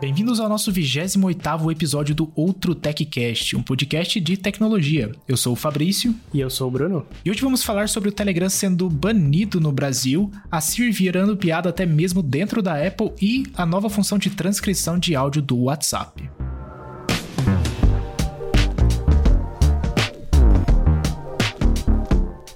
Bem-vindos ao nosso 28º episódio do Outro TechCast, um podcast de tecnologia. Eu sou o Fabrício. E eu sou o Bruno. E hoje vamos falar sobre o Telegram sendo banido no Brasil, a Siri virando piada até mesmo dentro da Apple e a nova função de transcrição de áudio do WhatsApp.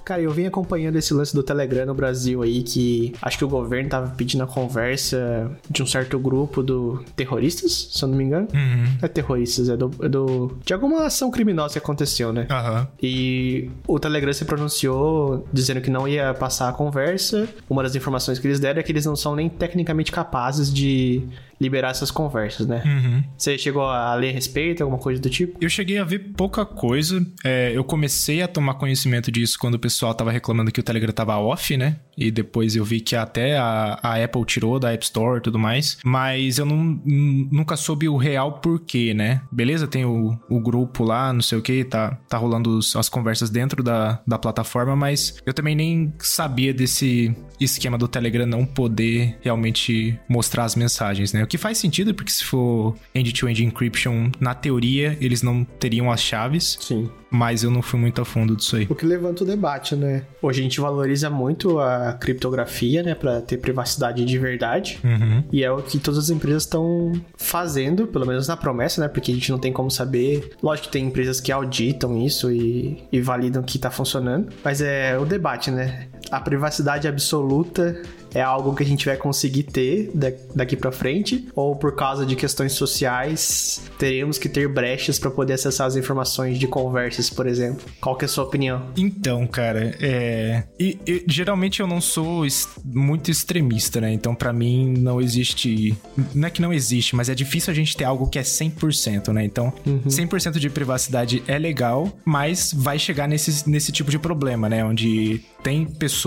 Cara, eu vim acompanhando esse lance do Telegram no Brasil aí, que acho que o governo tava pedindo a conversa de um certo grupo do terroristas, se eu não me engano. Uhum. É terroristas, é do, é do. de alguma ação criminosa que aconteceu, né? Aham. E o Telegram se pronunciou dizendo que não ia passar a conversa. Uma das informações que eles deram é que eles não são nem tecnicamente capazes de liberar essas conversas, né? Uhum. Você chegou a ler a respeito, alguma coisa do tipo? Eu cheguei a ver pouca coisa. É, eu comecei a tomar conhecimento disso quando o pessoal tava reclamando que o Telegram tava off, né? E depois eu vi que até a, a Apple tirou da App Store e tudo mais. Mas eu não, nunca soube o real porquê, né? Beleza, tem o, o grupo lá, não sei o que, tá, tá rolando os- as conversas dentro da, da plataforma, mas eu também nem sabia desse esquema do Telegram não poder realmente mostrar as mensagens, né? Que faz sentido, porque se for end-to-end encryption, na teoria, eles não teriam as chaves, Sim. mas eu não fui muito a fundo disso aí. O que levanta o debate, né? Hoje a gente valoriza muito a criptografia, né, Pra ter privacidade de verdade. Uhum. E é o que todas as empresas estão fazendo, pelo menos na promessa, né? Porque a gente não tem como saber. Lógico que tem empresas que auditam isso e, e validam que tá funcionando. Mas é o debate, né? A privacidade absoluta é algo que a gente vai conseguir ter da- daqui pra frente? Ou por causa de questões sociais, teremos que ter brechas pra poder acessar as informações de conversas, por exemplo? Qual que é a sua opinião? Então, cara, é. E, e, geralmente eu não sou muito extremista, né? Então, pra mim, não existe. Não é que não existe, mas é difícil a gente ter algo que é 100%, né? Então, 100% de privacidade é legal, mas vai chegar nesse, nesse tipo de problema, né? Onde tem pessoas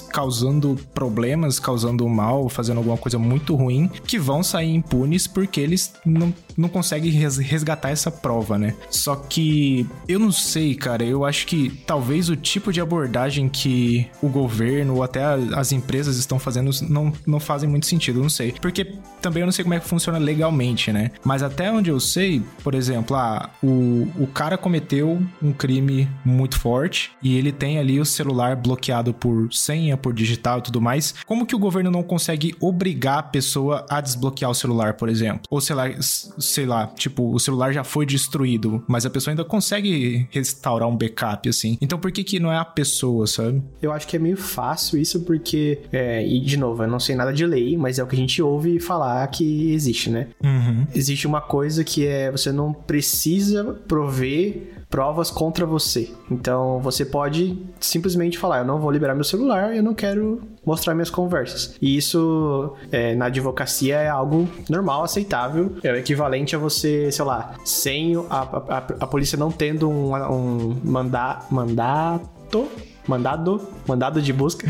causando problemas, causando mal, fazendo alguma coisa muito ruim, que vão sair impunes porque eles não, não conseguem res- resgatar essa prova, né? Só que eu não sei, cara, eu acho que talvez o tipo de abordagem que o governo ou até as empresas estão fazendo não, não fazem muito sentido, não sei. Porque também eu não sei como é que funciona legalmente, né? Mas até onde eu sei, por exemplo, ah, o, o cara cometeu um crime muito forte e ele tem ali o celular bloqueado por senha, por digital e tudo mais. Como que o governo não consegue obrigar a pessoa a desbloquear o celular, por exemplo? Ou sei lá, sei lá, tipo, o celular já foi destruído, mas a pessoa ainda consegue restaurar um backup, assim. Então por que que não é a pessoa, sabe? Eu acho que é meio fácil isso porque, é, e de novo, eu não sei nada de lei, mas é o que a gente ouve falar que existe, né? Uhum. Existe uma coisa que é você não precisa prover provas contra você. Então você pode simplesmente falar: eu não vou liberar meu celular, eu não quero mostrar minhas conversas. E isso é, na advocacia é algo normal, aceitável. É equivalente a você, sei lá, sem a, a, a- polícia não tendo um, um manda, mandato. Mandado, mandado de busca,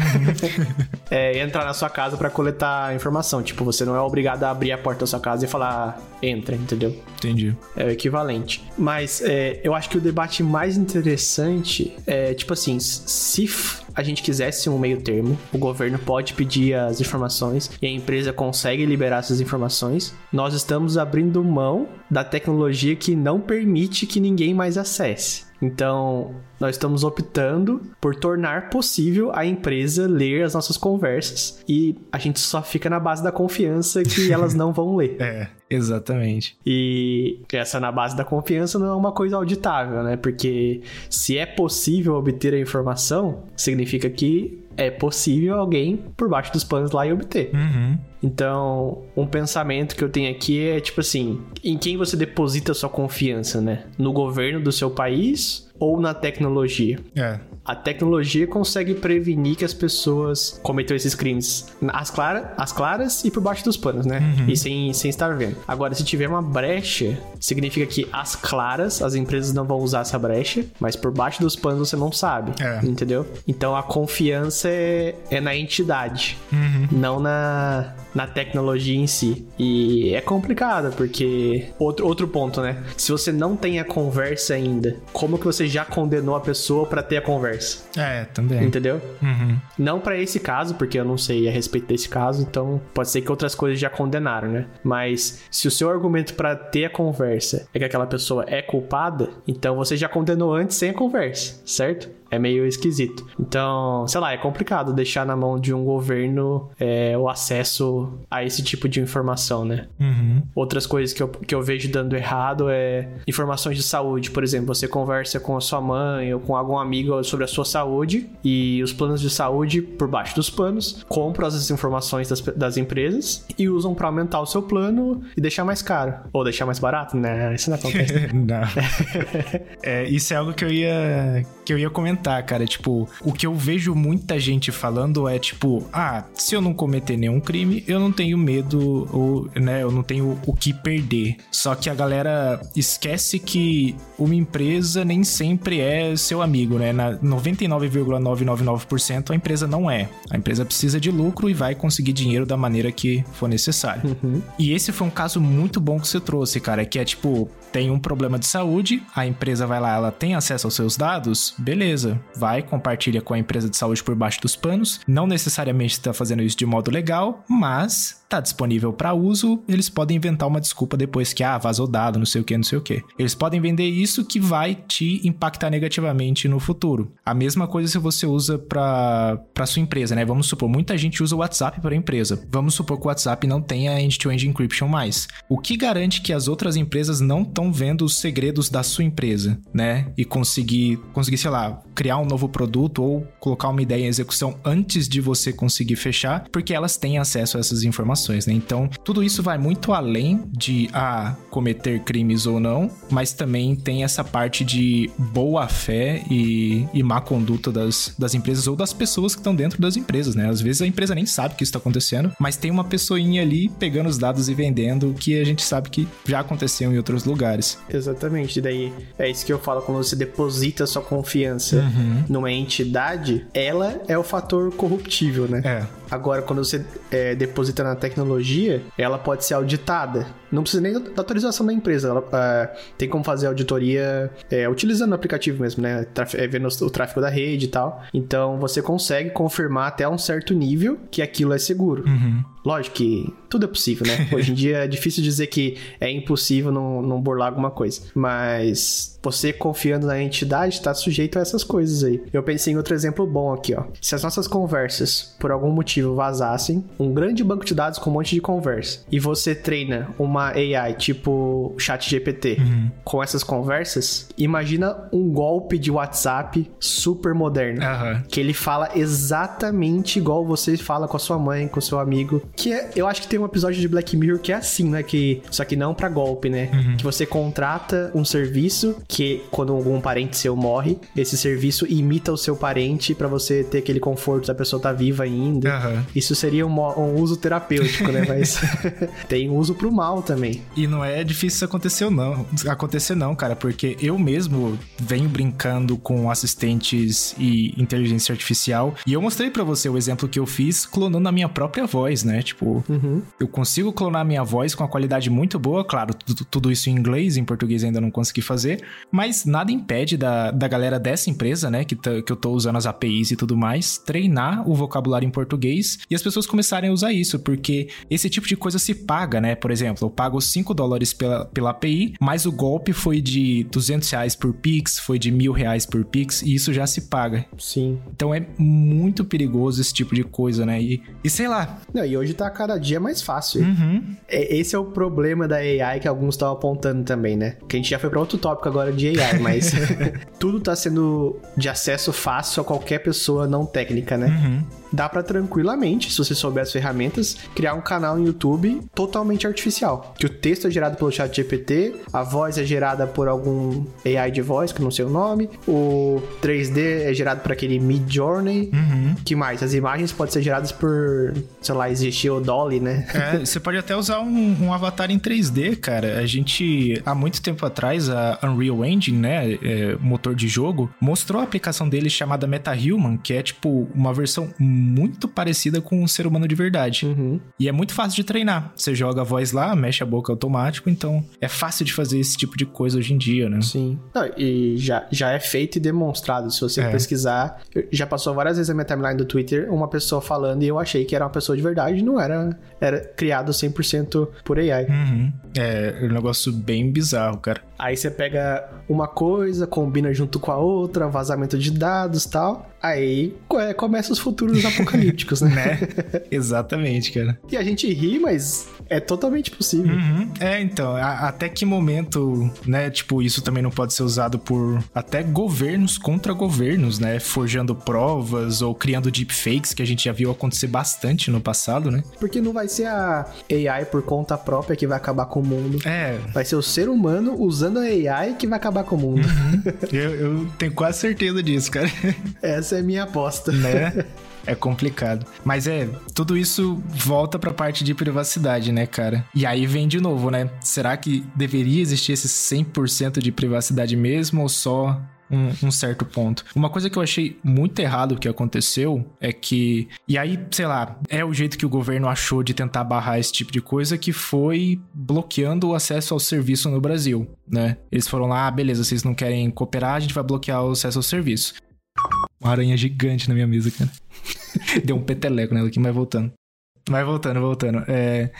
é entrar na sua casa pra coletar informação. Tipo, você não é obrigado a abrir a porta da sua casa e falar entra, entendeu? Entendi. É o equivalente. Mas é, eu acho que o debate mais interessante é, tipo assim, se a gente quisesse um meio termo, o governo pode pedir as informações e a empresa consegue liberar essas informações, nós estamos abrindo mão da tecnologia que não permite que ninguém mais acesse. Então, nós estamos optando por tornar possível a empresa ler as nossas conversas e a gente só fica na base da confiança que elas não vão ler. É, exatamente. E essa na base da confiança não é uma coisa auditável, né? Porque se é possível obter a informação, significa que é possível alguém por baixo dos panos lá e obter. Uhum. Então, um pensamento que eu tenho aqui é tipo assim: em quem você deposita sua confiança, né? No governo do seu país ou na tecnologia? É. A tecnologia consegue prevenir que as pessoas cometam esses crimes às, clara, às claras e por baixo dos panos, né? E sem, sem estar vendo. Agora, se tiver uma brecha, significa que às claras as empresas não vão usar essa brecha, mas por baixo dos panos você não sabe. É. Entendeu? Então a confiança é, é na entidade, não na na tecnologia em si. E é complicado, porque. Outro, outro ponto, né? Se você não tem a conversa ainda, como que você já condenou a pessoa para ter a conversa? É, também. Entendeu? Uhum. Não para esse caso, porque eu não sei a respeito desse caso, então pode ser que outras coisas já condenaram, né? Mas se o seu argumento para ter a conversa é que aquela pessoa é culpada, então você já condenou antes sem a conversa, certo? É meio esquisito. Então, sei lá, é complicado deixar na mão de um governo é, o acesso a esse tipo de informação, né? Uhum. Outras coisas que eu, que eu vejo dando errado é informações de saúde. Por exemplo, você conversa com a sua mãe ou com algum amigo sobre a sua saúde e os planos de saúde, por baixo dos panos, compram essas informações das, das empresas e usam para aumentar o seu plano e deixar mais caro. Ou deixar mais barato, né? Isso não acontece. não. é, isso é algo que eu ia, que eu ia comentar cara. Tipo, o que eu vejo muita gente falando é tipo, ah, se eu não cometer nenhum crime, eu não tenho medo, ou, né, eu não tenho o que perder. Só que a galera esquece que uma empresa nem sempre é seu amigo, né? Na 99,999% a empresa não é. A empresa precisa de lucro e vai conseguir dinheiro da maneira que for necessário. Uhum. E esse foi um caso muito bom que você trouxe, cara, que é tipo, tem um problema de saúde, a empresa vai lá, ela tem acesso aos seus dados, beleza, vai, compartilha com a empresa de saúde por baixo dos panos. Não necessariamente está fazendo isso de modo legal, mas tá disponível para uso, eles podem inventar uma desculpa depois que, ah, vazou dado, não sei o que, não sei o que. Eles podem vender isso que vai te impactar negativamente no futuro. A mesma coisa se você usa para sua empresa, né? Vamos supor, muita gente usa o WhatsApp para empresa. Vamos supor que o WhatsApp não tenha end-to-end -end encryption mais. O que garante que as outras empresas não estão vendo os segredos da sua empresa, né? E conseguir, conseguir, sei lá, criar um novo produto ou colocar uma ideia em execução antes de você conseguir fechar, porque elas têm acesso a essas informações né? Então, tudo isso vai muito além de a ah, cometer crimes ou não, mas também tem essa parte de boa fé e, e má conduta das, das empresas ou das pessoas que estão dentro das empresas, né? Às vezes a empresa nem sabe que isso está acontecendo, mas tem uma pessoinha ali pegando os dados e vendendo que a gente sabe que já aconteceu em outros lugares. Exatamente, e daí é isso que eu falo quando você deposita sua confiança uhum. numa entidade, ela é o fator corruptível, né? É. Agora, quando você é, deposita na tecnologia, ela pode ser auditada. Não precisa nem da autorização da empresa. Ela é, tem como fazer auditoria é, utilizando o aplicativo mesmo, né? Traf é, vendo o tráfego da rede e tal. Então, você consegue confirmar até um certo nível que aquilo é seguro. Uhum. Lógico que tudo é possível, né? Hoje em dia é difícil dizer que é impossível não, não burlar alguma coisa. Mas você confiando na entidade está sujeito a essas coisas aí. Eu pensei em outro exemplo bom aqui, ó. Se as nossas conversas, por algum motivo, vazassem, um grande banco de dados com um monte de conversa, e você treina uma AI tipo chat GPT uhum. com essas conversas, imagina um golpe de WhatsApp super moderno. Uhum. Que ele fala exatamente igual você fala com a sua mãe, com seu amigo. Que é, eu acho que tem um episódio de Black Mirror que é assim, né? Que, só que não para golpe, né? Uhum. Que você contrata um serviço que quando algum parente seu morre, esse serviço imita o seu parente para você ter aquele conforto da pessoa tá viva ainda. Uhum. Isso seria um, um, uso terapêutico, né? Mas tem uso pro mal também. E não é difícil isso acontecer não, acontecer não, cara, porque eu mesmo venho brincando com assistentes e inteligência artificial e eu mostrei para você o exemplo que eu fiz clonando a minha própria voz, né? Tipo, uhum. eu consigo clonar a minha voz com a qualidade muito boa, claro, tudo, tudo isso em inglês, em português ainda não consegui fazer, mas nada impede da, da galera dessa empresa, né, que, tá, que eu tô usando as APIs e tudo mais, treinar o vocabulário em português e as pessoas começarem a usar isso, porque esse tipo de coisa se paga, né? Por exemplo, eu pago 5 dólares pela, pela API, mas o golpe foi de 200 reais por Pix, foi de mil reais por Pix, e isso já se paga. Sim. Então é muito perigoso esse tipo de coisa, né? E, e sei lá. Não, e hoje tá cada dia mais fácil. Uhum. É, esse é o problema da AI que alguns estão apontando também, né? Que a gente já foi para outro tópico agora de AI, mas tudo tá sendo de acesso fácil a qualquer pessoa não técnica, né? Uhum dá para tranquilamente, se você souber as ferramentas, criar um canal no YouTube totalmente artificial. Que o texto é gerado pelo chat GPT, a voz é gerada por algum AI de voz, que não sei o nome, o 3D é gerado por aquele Mid Journey. Uhum. que mais? As imagens podem ser geradas por, sei lá, existir o Dolly, né? É, você pode até usar um, um, avatar em 3D, cara. A gente, há muito tempo atrás, a Unreal Engine, né, é, motor de jogo, mostrou a aplicação dele chamada MetaHuman, que é tipo uma versão muito parecida com um ser humano de verdade. Uhum. E é muito fácil de treinar. Você joga a voz lá, mexe a boca automático, então é fácil de fazer esse tipo de coisa hoje em dia, né? Sim. Não, e já, já é feito e demonstrado. Se você É. pesquisar, já passou várias vezes na minha timeline do Twitter uma pessoa falando e eu achei que era uma pessoa de verdade, não era. Era criado 100% por AI. Uhum. É um negócio bem bizarro, cara. Aí você pega uma coisa, combina junto com a outra, vazamento de dados e tal. Aí é, começa os futuros apocalípticos, né? Né? Exatamente, cara. E a gente ri, mas é totalmente possível. Uhum. É, então, a- até que momento, né, tipo, isso também não pode ser usado por até governos contra governos, né, forjando provas ou criando deepfakes, que a gente já viu acontecer bastante no passado, né? Porque não vai ser a AI por conta própria que vai acabar com o mundo. É, Vai ser o ser humano usando a AI que vai acabar com o mundo. eu, eu tenho quase certeza disso, cara. Essa é a minha aposta. né? É complicado. Mas é, tudo isso volta pra parte de privacidade, né, cara? E aí vem de novo, né? Será que deveria existir esse 100% de privacidade mesmo ou só um, um certo ponto? Uma coisa que eu achei muito errado que aconteceu é que. E aí, sei lá, é o jeito que o governo achou de tentar barrar esse tipo de coisa que foi bloqueando o acesso ao serviço no Brasil, né? Eles foram lá, ah, beleza, vocês não querem cooperar, a gente vai bloquear o acesso ao serviço. Uma aranha gigante na minha mesa, cara. Deu um peteleco nela aqui, mas voltando. Vai voltando, voltando. É.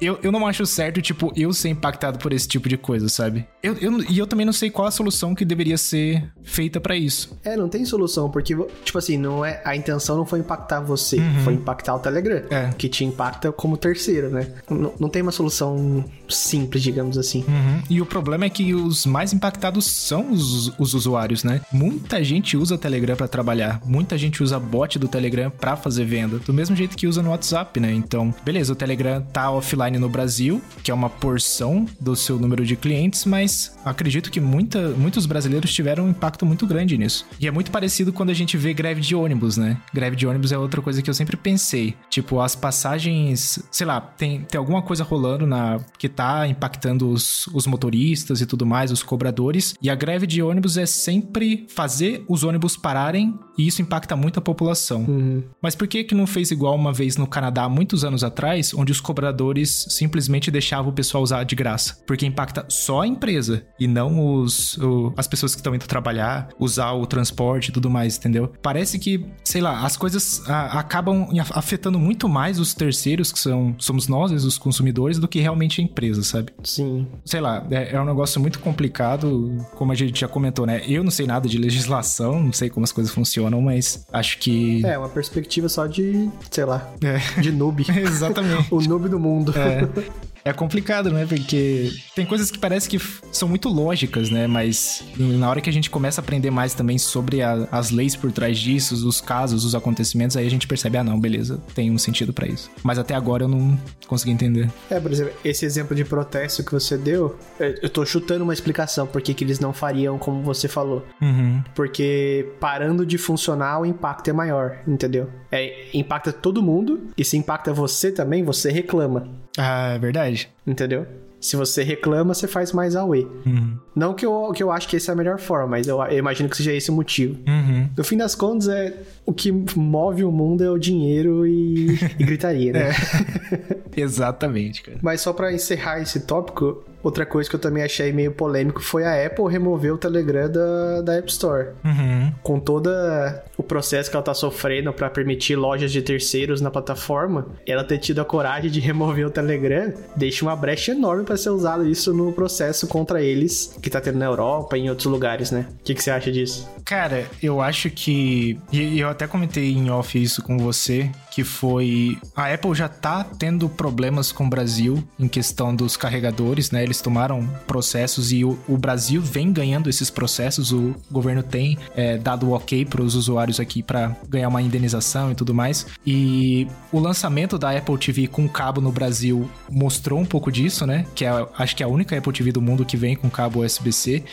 Eu, eu não acho certo, tipo, eu ser impactado por esse tipo de coisa, sabe? Eu, eu, e eu também não sei qual a solução que deveria ser feita pra isso. É, não tem solução, porque, tipo assim, não é, a intenção não foi impactar você, foi impactar o Telegram, É. que te impacta como terceiro, né? Não, não tem uma solução simples, digamos assim. Uhum. E o problema é que os mais impactados são os, os usuários, né? Muita gente usa o Telegram pra trabalhar, muita gente usa bot do Telegram pra fazer venda, do mesmo jeito que usa no WhatsApp, né? Então, beleza, o Telegram tá offline no Brasil, que é uma porção do seu número de clientes, mas acredito que muita, muitos brasileiros tiveram um impacto muito grande nisso. E é muito parecido quando a gente vê greve de ônibus, né? Greve de ônibus é outra coisa que eu sempre pensei. Tipo, as passagens, sei lá, tem, tem alguma coisa rolando na que tá impactando os, os motoristas e tudo mais, os cobradores. E a greve de ônibus é sempre fazer os ônibus pararem e isso impacta muito a população. Uhum. Mas por que que não fez igual uma vez no Canadá, há muitos anos atrás, onde os cobradores simplesmente deixavam o pessoal usar de graça? Porque impacta só a empresa e não os, o- as pessoas que estão indo trabalhar, usar o transporte e tudo mais, entendeu? Parece que, sei lá, as coisas ah, acabam afetando muito mais os terceiros, que são, somos nós, os consumidores, do que realmente a empresa, sabe? Sim. sei lá, é, é um negócio muito complicado, como a gente já comentou, né? Eu não sei nada de legislação, não sei como as coisas funcionam, mas acho que. É, uma perspectiva só de, sei lá, É, de noob. exatamente. o noob do mundo. É. É complicado, né? Porque tem coisas que parece que são muito lógicas, né? Mas na hora que a gente começa a aprender mais também sobre a- as leis por trás disso, os casos, os acontecimentos, aí a gente percebe, ah, não, beleza, tem um sentido pra isso. Mas até agora eu não consegui entender. É, por exemplo, esse exemplo de protesto que você deu, é, eu tô chutando uma explicação por que que eles não fariam como você falou. Uhum. Porque parando de funcionar, o impacto é maior, entendeu? É, impacta todo mundo, e se impacta você também, você reclama, Ah, é verdade. entendeu? Se você reclama, você faz mais away. Uhum. Não que eu, que eu acho que essa é a melhor forma, mas eu, eu imagino que seja esse o motivo. Uhum. No fim das contas, é o que move o mundo é o dinheiro e, e gritaria, né? Exatamente, cara. Mas só pra encerrar esse tópico, outra coisa que eu também achei meio polêmico foi a Apple remover o Telegram da, da App Store. Uhum. Com todo o processo que ela tá sofrendo pra permitir lojas de terceiros na plataforma, ela ter tido a coragem de remover o Telegram deixa uma brecha enorme pra ser usado isso no processo contra eles que tá tendo na Europa e em outros lugares, né? O que, que você acha disso? Cara, eu acho que. E eu até comentei em off isso com você, que foi. A Apple já tá tendo problemas com o Brasil em questão dos carregadores, né? Eles tomaram processos e o, o Brasil vem ganhando esses processos. O governo tem é, dado o ok para os usuários aqui para ganhar uma indenização e tudo mais. E o lançamento da Apple TV com cabo no Brasil mostrou um pouco disso, né? Que é, acho que é a única Apple TV do mundo que vem com cabo USB-C.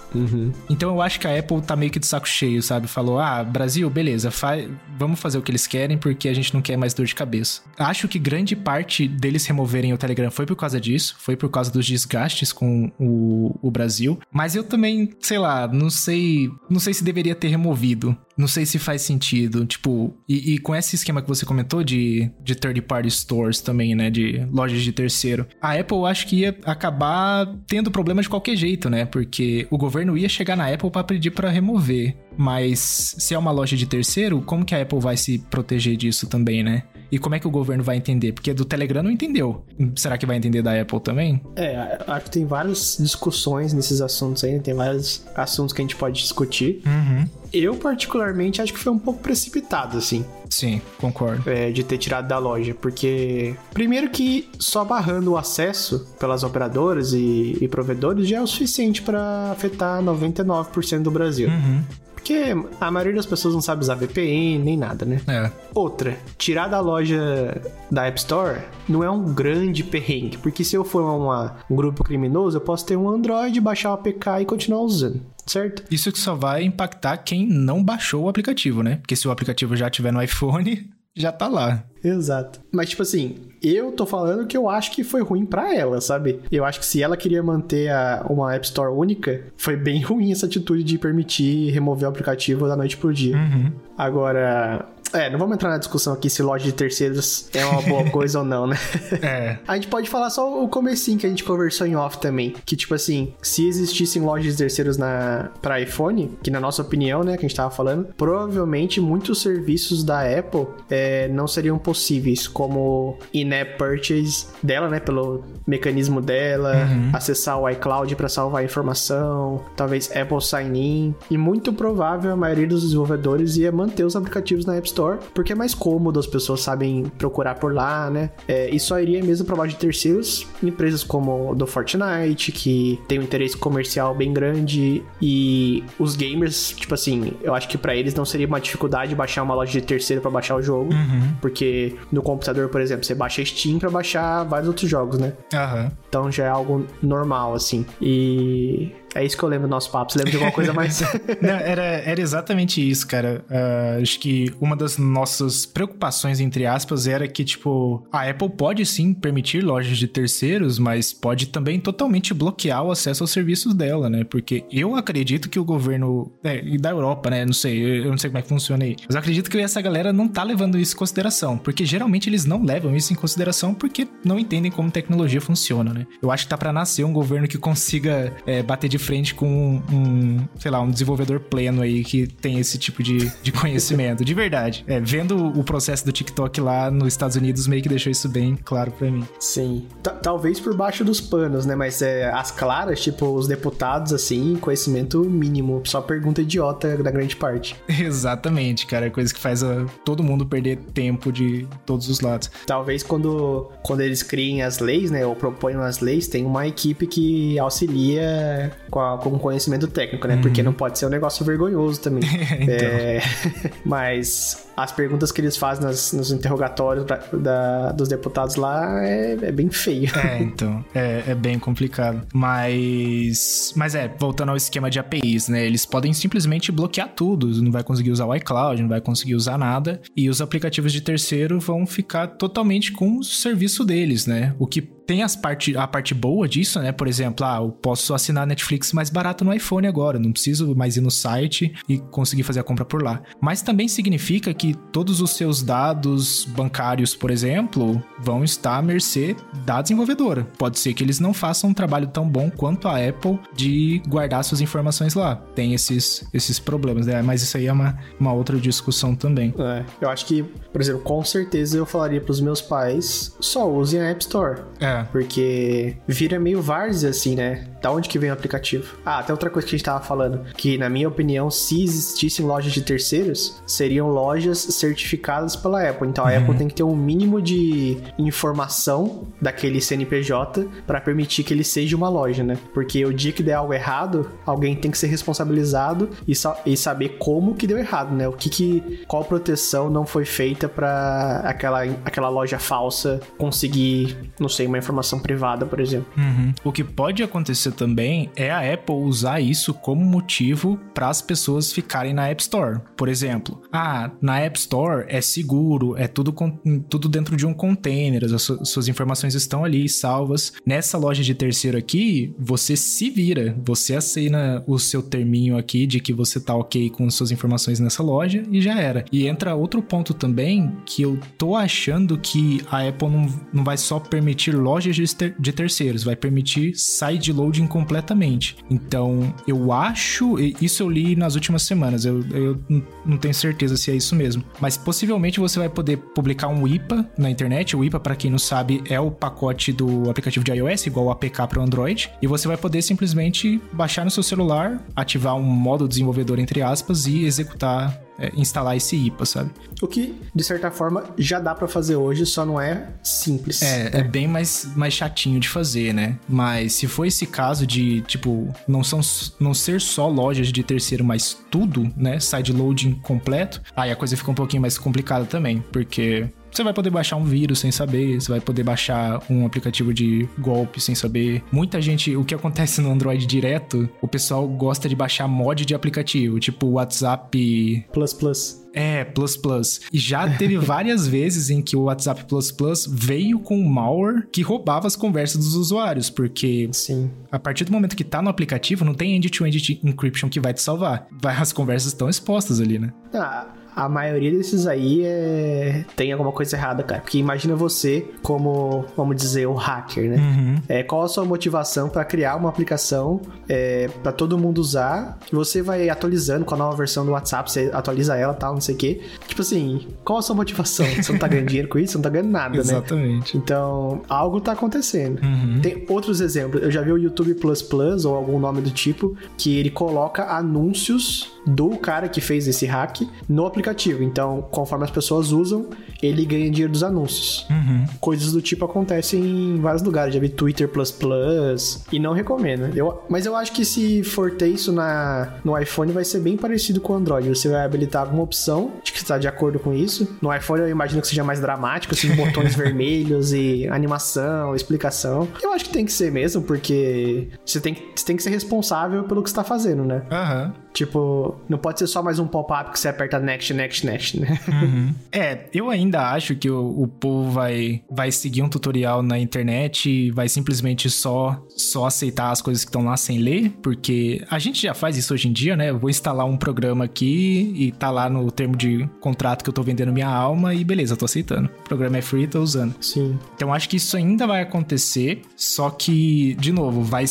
Então eu acho que a Apple tá meio que de saco cheio, sabe? Falou: ah, Brasil, beleza, fa vamos fazer o que eles querem porque a gente não quer mais dor de cabeça. Acho que grande parte deles removerem o Telegram foi por causa disso, foi por causa dos desgastes com o, o Brasil. Mas eu também, sei lá, não sei, não sei se deveria ter removido. Não sei se faz sentido, tipo, e, e, com esse esquema que você comentou de, de third party stores também, né, de lojas de terceiro, a Apple acho que ia acabar tendo problema de qualquer jeito, né, porque o governo ia chegar na Apple para pedir para remover, mas se é uma loja de terceiro, como que a Apple vai se proteger disso também, né? E como é que o governo vai entender? Porque do Telegram não entendeu. Será que vai entender da Apple também? É, acho que tem várias discussões nesses assuntos aí, tem vários assuntos que a gente pode discutir. Uhum. Eu, particularmente, acho que foi um pouco precipitado, assim. Sim, concordo. É, de ter tirado da loja, porque primeiro que só barrando o acesso pelas operadoras e, e provedores já é o suficiente para afetar 99% do Brasil. Uhum. Porque a maioria das pessoas não sabe usar VPN nem nada, né? É. Outra, tirar da loja da App Store não é um grande perrengue, porque se eu for uma, um grupo criminoso, eu posso ter um Android, baixar o APK e continuar usando certo? Isso que só vai impactar quem não baixou o aplicativo, né? Porque se o aplicativo já tiver no iPhone, já tá lá. Exato. Mas, tipo assim, eu tô falando que eu acho que foi ruim para ela, sabe? Eu acho que se ela queria manter a, uma App Store única, foi bem ruim essa atitude de permitir remover o aplicativo da noite pro dia. Uhum. Agora, é, não vamos entrar na discussão aqui se loja de terceiros é uma boa coisa ou não, né? É. A gente pode falar só o comecinho que a gente conversou em off também. Que, tipo assim, se existissem lojas de terceiros na, pra iPhone, que na nossa opinião, né, que a gente tava falando, provavelmente muitos serviços da Apple é, não seriam possíveis, como in-app purchase dela, né, pelo mecanismo dela, uhum. acessar o iCloud para salvar informação, talvez Apple Sign In, e muito provável a maioria dos desenvolvedores ia manter os aplicativos na App Store Store, porque é mais cômodo, as pessoas sabem procurar por lá, né? É, e só iria mesmo para loja de terceiros, empresas como do Fortnite, que tem um interesse comercial bem grande, e os gamers, tipo assim, eu acho que para eles não seria uma dificuldade baixar uma loja de terceiro para baixar o jogo, uhum. porque no computador, por exemplo, você baixa Steam para baixar vários outros jogos, né? Uhum. Então já é algo normal, assim. E é isso que eu lembro do nosso papo. Você lembra de alguma coisa mais? Não, era, era exatamente isso, cara. Uh, acho que uma das nossas preocupações, entre aspas, era que, tipo, a Apple pode sim permitir lojas de terceiros, mas pode também totalmente bloquear o acesso aos serviços dela, né? Porque eu acredito que o governo. É, da Europa, né? Não sei, eu não sei como é que funciona aí. Mas eu acredito que essa galera não tá levando isso em consideração. Porque geralmente eles não levam isso em consideração porque não entendem como tecnologia funciona, né? Eu acho que tá para nascer um governo que consiga é, bater de frente com um, um, sei lá, um desenvolvedor pleno aí que tem esse tipo de, de conhecimento, de verdade. É, vendo o processo do TikTok lá nos Estados Unidos meio que deixou isso bem claro para mim. Sim. T Talvez por baixo dos panos, né? Mas é, as claras, tipo, os deputados, assim, conhecimento mínimo. Só pergunta idiota da grande parte. Exatamente, cara. É coisa que faz a, todo mundo perder tempo de todos os lados. Talvez quando, quando eles criem as leis, né? Ou propõem as leis, tem uma equipe que auxilia com, a, com conhecimento técnico, né? Uhum. Porque não pode ser um negócio vergonhoso também. então. é... Mas as perguntas que eles fazem nas, nos interrogatórios da, da, dos deputados lá é, é, bem feio. É, então. É, é bem complicado. Mas. Mas é, voltando ao esquema de APIs, né? Eles podem simplesmente bloquear tudo. Não vai conseguir usar o iCloud, não vai conseguir usar nada. E os aplicativos de terceiro vão ficar totalmente com o serviço deles, né? O que tem as parte, a parte boa disso, né? Por exemplo, ah, eu posso assinar Netflix mais barato no iPhone agora, não preciso mais ir no site e conseguir fazer a compra por lá. Mas também significa que todos os seus dados bancários, por exemplo, vão estar à mercê da desenvolvedora. Pode ser que eles não façam um trabalho tão bom quanto a Apple de guardar suas informações lá. Tem esses, esses problemas, né? Mas isso aí é uma, uma outra discussão também. É, eu acho que, por exemplo, com certeza eu falaria para os meus pais só usem a App Store. É. Porque vira meio várzea, assim, né? Da onde que vem o aplicativo? Ah, até outra coisa que a gente tava falando, que na minha opinião, se existissem lojas de terceiros, seriam lojas certificadas pela Apple. Então a uhum. Apple tem que ter um mínimo de informação daquele CNPJ para permitir que ele seja uma loja, né? Porque o dia que der algo errado, alguém tem que ser responsabilizado e, e saber como que deu errado, né? O que que qual proteção não foi feita para aquela aquela loja falsa conseguir, não sei, uma informação privada, por exemplo. Uhum. O que pode acontecer também é a Apple usar isso como motivo para as pessoas ficarem na App Store. Por exemplo, ah, na App Store é seguro, é tudo, tudo dentro de um container, as suas informações estão ali salvas. Nessa loja de terceiro aqui, você se vira, você assina o seu terminho aqui de que você tá ok com suas informações nessa loja e já era. E entra outro ponto também que eu tô achando que a Apple não, não vai só permitir lojas de, ter, de terceiros, vai permitir side loading completamente. Então, eu acho, isso eu li nas últimas semanas, eu, eu não tenho certeza se é isso mesmo, mas possivelmente você vai poder publicar um IPA na internet. O IPA, para quem não sabe, é o pacote do aplicativo de iOS, igual o APK para o Android, e você vai poder simplesmente baixar no seu celular, ativar um modo desenvolvedor entre aspas e executar é, instalar esse IPA, sabe? O que, de certa forma, já dá para fazer hoje, só não é simples. É, é bem mais, mais chatinho de fazer, né? Mas se for esse caso de, tipo, não, são, não ser só lojas de terceiro, mas tudo, né? Side loading completo, aí a coisa fica um pouquinho mais complicada também, porque você vai poder baixar um vírus sem saber, você vai poder baixar um aplicativo de golpe sem saber. Muita gente, o que acontece no Android direto, o pessoal gosta de baixar mod de aplicativo, tipo WhatsApp Plus Plus. É, Plus Plus. E já teve várias vezes em que o WhatsApp Plus Plus veio com um malware que roubava as conversas dos usuários, porque Sim. a partir do momento que tá no aplicativo, não tem end-to-end -end encryption que vai te salvar. As conversas estão expostas ali, né? Ah, a maioria desses aí é... tem alguma coisa errada, cara. Porque imagina você como, vamos dizer, o hacker, né? Uhum. É, qual a sua motivação para criar uma aplicação é, para todo mundo usar? Você vai atualizando com a nova versão do WhatsApp, você atualiza ela tal, não sei o quê. Tipo assim, qual a sua motivação? Você não tá ganhando dinheiro com isso? Você não tá ganhando nada, Exatamente. né? Exatamente. Então, algo tá acontecendo. Uhum. Tem outros exemplos. Eu já vi o YouTube Plus Plus ou algum nome do tipo que ele coloca anúncios do cara que fez esse hack no aplicativo. Então, conforme as pessoas usam, ele ganha dinheiro dos anúncios. Uhum. Coisas do tipo acontecem em vários lugares. Já vi Twitter Plus Plus e não recomendo. Eu, mas eu acho que se for ter isso na, no iPhone, vai ser bem parecido com o Android. Você vai habilitar alguma opção de que está de acordo com isso. No iPhone, eu imagino que seja mais dramático, assim, botões vermelhos e animação, explicação. Eu acho que tem que ser mesmo, porque você tem, você tem que ser responsável pelo que está fazendo, né? Aham. Uhum. Tipo, não pode ser só mais um pop-up que você aperta next, next, next, né? Uhum. É, eu ainda acho que o, o povo vai, vai seguir um tutorial na internet e vai simplesmente só, só aceitar as coisas que estão lá sem ler, porque a gente já faz isso hoje em dia, né? Eu vou instalar um programa aqui e tá lá no termo de contrato que eu tô vendendo minha alma e beleza, tô aceitando. O programa é free, tô usando. Sim. Então acho que isso ainda vai acontecer, só que, de novo, vai,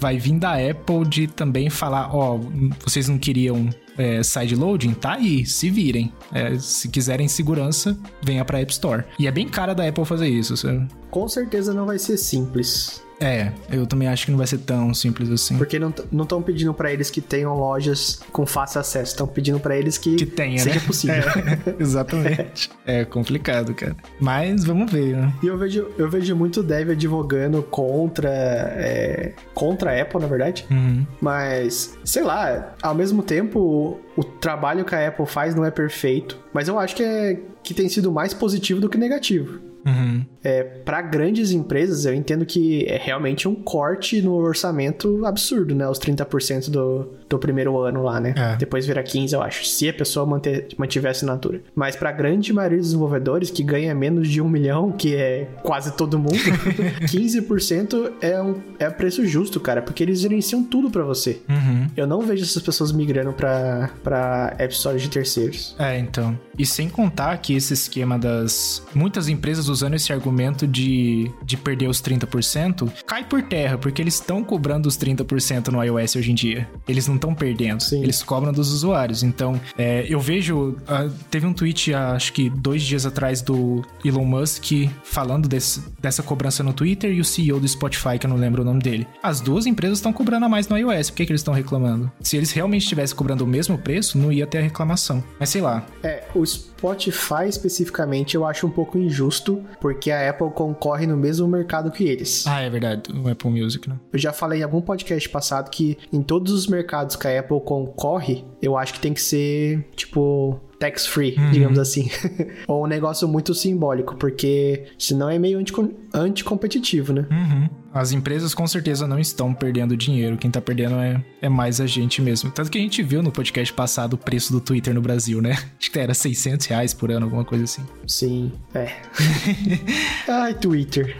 vai vir da Apple de também falar, ó, oh, você vocês não queriam é, side loading, tá aí, se virem. É, se quiserem segurança, venha pra App Store. E é bem cara da Apple fazer isso. Sabe? Com certeza não vai ser simples. É, eu também acho que não vai ser tão simples assim. Porque não estão pedindo para eles que tenham lojas com fácil acesso, estão pedindo para eles que, que tenha, seja né? possível. É, exatamente. é complicado, cara. Mas vamos ver, né? E eu vejo, eu vejo muito dev advogando contra é, contra a Apple, na verdade. Uhum. Mas, sei lá, ao mesmo tempo, o trabalho que a Apple faz não é perfeito. Mas eu acho que, é, que tem sido mais positivo do que negativo. Uhum. É, para grandes empresas, eu entendo que é realmente um corte no orçamento absurdo, né? Os 30% do, do primeiro ano lá, né? É. Depois vira 15, eu acho, se a pessoa manter, mantiver a assinatura. Mas pra grande maioria dos desenvolvedores, que ganha menos de um milhão, que é quase todo mundo, 15% é um é preço justo, cara, porque eles gerenciam tudo para você. Uhum. Eu não vejo essas pessoas migrando pra App Store de terceiros. É, então. E sem contar que esse esquema das... Muitas empresas usando esse argumento de, de perder os 30%, cai por terra, porque eles estão cobrando os 30% no iOS hoje em dia. Eles não estão perdendo. Sim. Eles cobram dos usuários. Então, é, eu vejo. Uh, teve um tweet, uh, acho que dois dias atrás, do Elon Musk falando desse, dessa cobrança no Twitter e o CEO do Spotify, que eu não lembro o nome dele. As duas empresas estão cobrando a mais no iOS. Por que, que eles estão reclamando? Se eles realmente estivessem cobrando o mesmo preço, não ia ter a reclamação. Mas sei lá. É, o Spotify especificamente eu acho um pouco injusto, porque a Apple concorre no mesmo mercado que eles. Ah, é verdade, o Apple Music, né? Eu já falei em algum podcast passado que em todos os mercados que a Apple concorre, eu acho que tem que ser, tipo, tax free, uhum. digamos assim. Ou um negócio muito simbólico, porque senão é meio anticompetitivo, né? Uhum. As empresas com certeza não estão perdendo dinheiro, quem tá perdendo é, é mais a gente mesmo. Tanto que a gente viu no podcast passado o preço do Twitter no Brasil, né? Acho que era 600 reais por ano, alguma coisa assim. Sim, é. Ai, Twitter.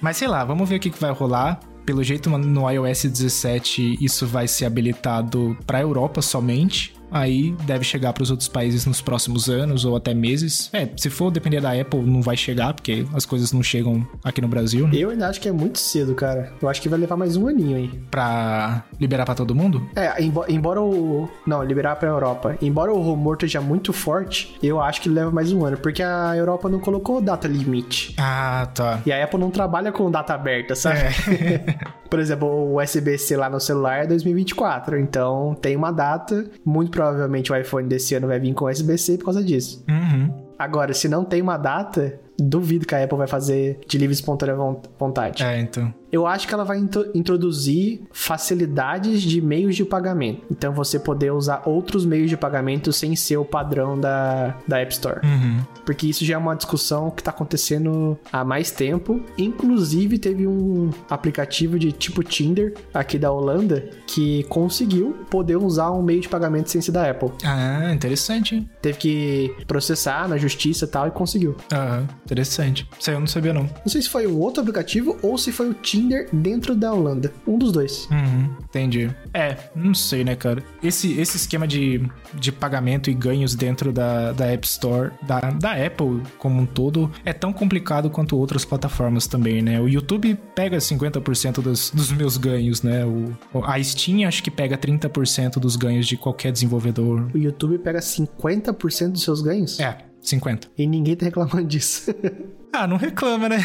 Mas sei lá, vamos ver o que, que vai rolar pelo jeito no iOS 17 isso vai ser habilitado para a Europa somente aí deve chegar para os outros países nos próximos anos ou até meses. É, se for depender da Apple, não vai chegar, porque as coisas não chegam aqui no Brasil. Né? Eu ainda acho que é muito cedo, cara. Eu acho que vai levar mais um aninho aí. Pra liberar para todo mundo? É, embora o. Não, liberar pra Europa. Embora o rumor esteja muito forte, eu acho que leva mais um ano, porque a Europa não colocou data limite. Ah, tá. E a Apple não trabalha com data aberta, sabe? É. Por exemplo, o USB-C lá no celular é 2024, então tem uma data, muito provavelmente provavelmente o iPhone desse ano vai vir com USB-C por causa disso. Uhum. Agora, se não tem uma data, duvido que a Apple vai fazer de livre espontânea vontade. É, então eu acho que ela vai introduzir facilidades de meios de pagamento. Então você poder usar outros meios de pagamento sem ser o padrão da, da App Store. Uhum. Porque isso já é uma discussão que está acontecendo há mais tempo. Inclusive, teve um aplicativo de tipo Tinder aqui da Holanda que conseguiu poder usar um meio de pagamento sem ser da Apple. Ah, interessante. Teve que processar na justiça e tal e conseguiu. Ah, interessante. Isso aí eu não sabia, não. Não sei se foi um outro aplicativo ou se foi o Tinder Tinder dentro da Holanda. Um dos dois. Uhum, entendi. É, não sei, né, cara? Esse, esse esquema de, de pagamento e ganhos dentro da, da App Store, da, da Apple como um todo, é tão complicado quanto outras plataformas também, né? O YouTube pega 50% dos, dos meus ganhos, né? O, a Steam acho que pega 30% dos ganhos de qualquer desenvolvedor. O YouTube pega 50% dos seus ganhos? É, 50. E ninguém tá reclamando disso. ah, não reclama, né?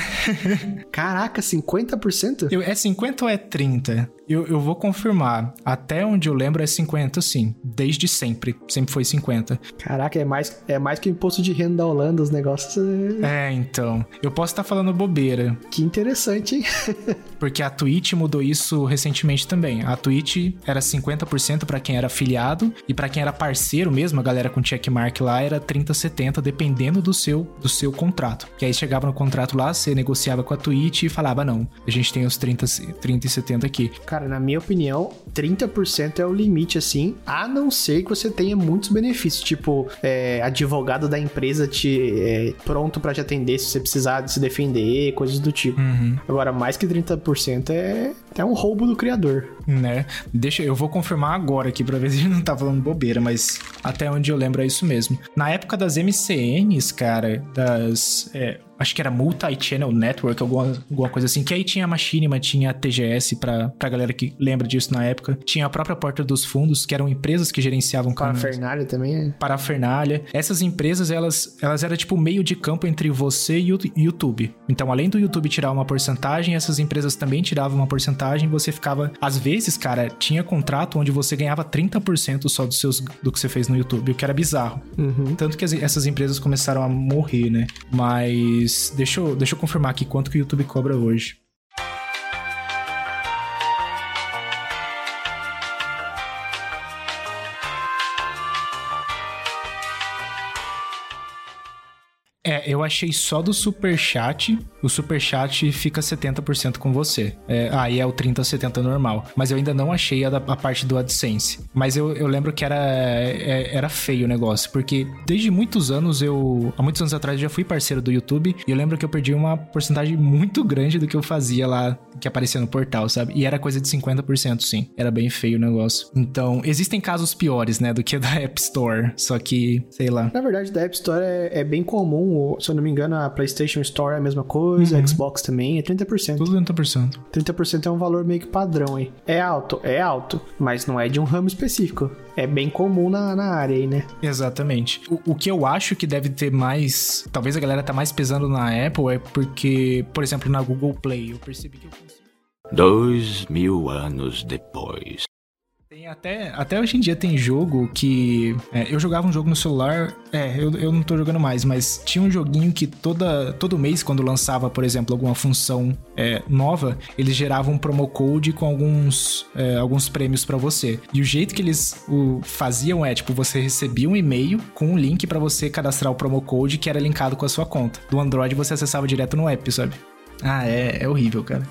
Caraca, 50%? Eu, é 50 ou é 30? Eu, eu vou confirmar. Até onde eu lembro é 50, sim. Desde sempre. Sempre foi 50. Caraca, é mais, é mais que o imposto de renda da Holanda, os negócios. É, é então. Eu posso estar tá falando bobeira. Que interessante, hein? Porque a Twitch mudou isso recentemente também. A Twitch era 50% para quem era afiliado e para quem era parceiro mesmo, a galera com checkmark lá era 30, 70, dependendo do seu do seu contrato. Que aí chegava no contrato lá, você negociava com a Twitch e falava: "Não, a gente tem os 30, 30 e 70 aqui". Cara, Cara, na minha opinião, 30% é o limite, assim, a não ser que você tenha muitos benefícios, tipo, é, advogado da empresa te é, pronto para te atender se você precisar de se defender, coisas do tipo. Uhum. Agora, mais que 30% é, é um roubo do criador. Né? Deixa, eu vou confirmar agora aqui pra ver se não tá falando bobeira, mas até onde eu lembro é isso mesmo. Na época das MCNs, cara, das. É, acho que era Multi-Channel Network, alguma, alguma coisa assim, que aí tinha a Machinima, tinha a TGS, pra, pra galera que lembra disso na época. Tinha a própria Porta dos Fundos, que eram empresas que gerenciavam. Parafernália também, é? Parafernália. Essas empresas, elas, elas eram tipo meio de campo entre você e o YouTube. Então, além do YouTube tirar uma porcentagem, essas empresas também tiravam uma porcentagem, você ficava... Às vezes, cara, tinha contrato onde você ganhava 30% só dos seus, do que você fez no YouTube, o que era bizarro. Uhum. Tanto que as, essas empresas começaram a morrer, né? Mas mas deixa eu, deixa eu confirmar aqui quanto que o YouTube cobra hoje. É, eu achei só do super chat. O super chat fica 70% com você. É, aí é o 30 70 normal. Mas eu ainda não achei a, a parte do AdSense. Mas eu, eu lembro que era, é, era feio o negócio, porque desde muitos anos eu, há muitos anos atrás eu já fui parceiro do YouTube e eu lembro que eu perdi uma porcentagem muito grande do que eu fazia lá que aparecia no portal, sabe? E era coisa de 50%, sim. Era bem feio o negócio. Então, existem casos piores, né, do que da App Store. Só que, sei lá. Na verdade, da App Store é, é bem comum se eu não me engano, a PlayStation Store é a mesma coisa, uhum. Xbox também é 30%. Tudo 30%. 30% é um valor meio que padrão aí. É alto, é alto, mas não é de um ramo específico. É bem comum na, na área aí, né? Exatamente. O, o que eu acho que deve ter mais. Talvez a galera tá mais pesando na Apple é porque, por exemplo, na Google Play, eu percebi que eu consigo. Dois mil anos depois até, até hoje em dia tem jogo que. É, eu jogava um jogo no celular. É, eu, eu não tô jogando mais, mas tinha um joguinho que toda, todo mês, quando lançava, por exemplo, alguma função é, nova, eles geravam um promo code com alguns, é, alguns prêmios para você. E o jeito que eles o, faziam é, tipo, você recebia um e-mail com um link para você cadastrar o promo code que era linkado com a sua conta. Do Android você acessava direto no app, sabe? Ah, é, é horrível, cara.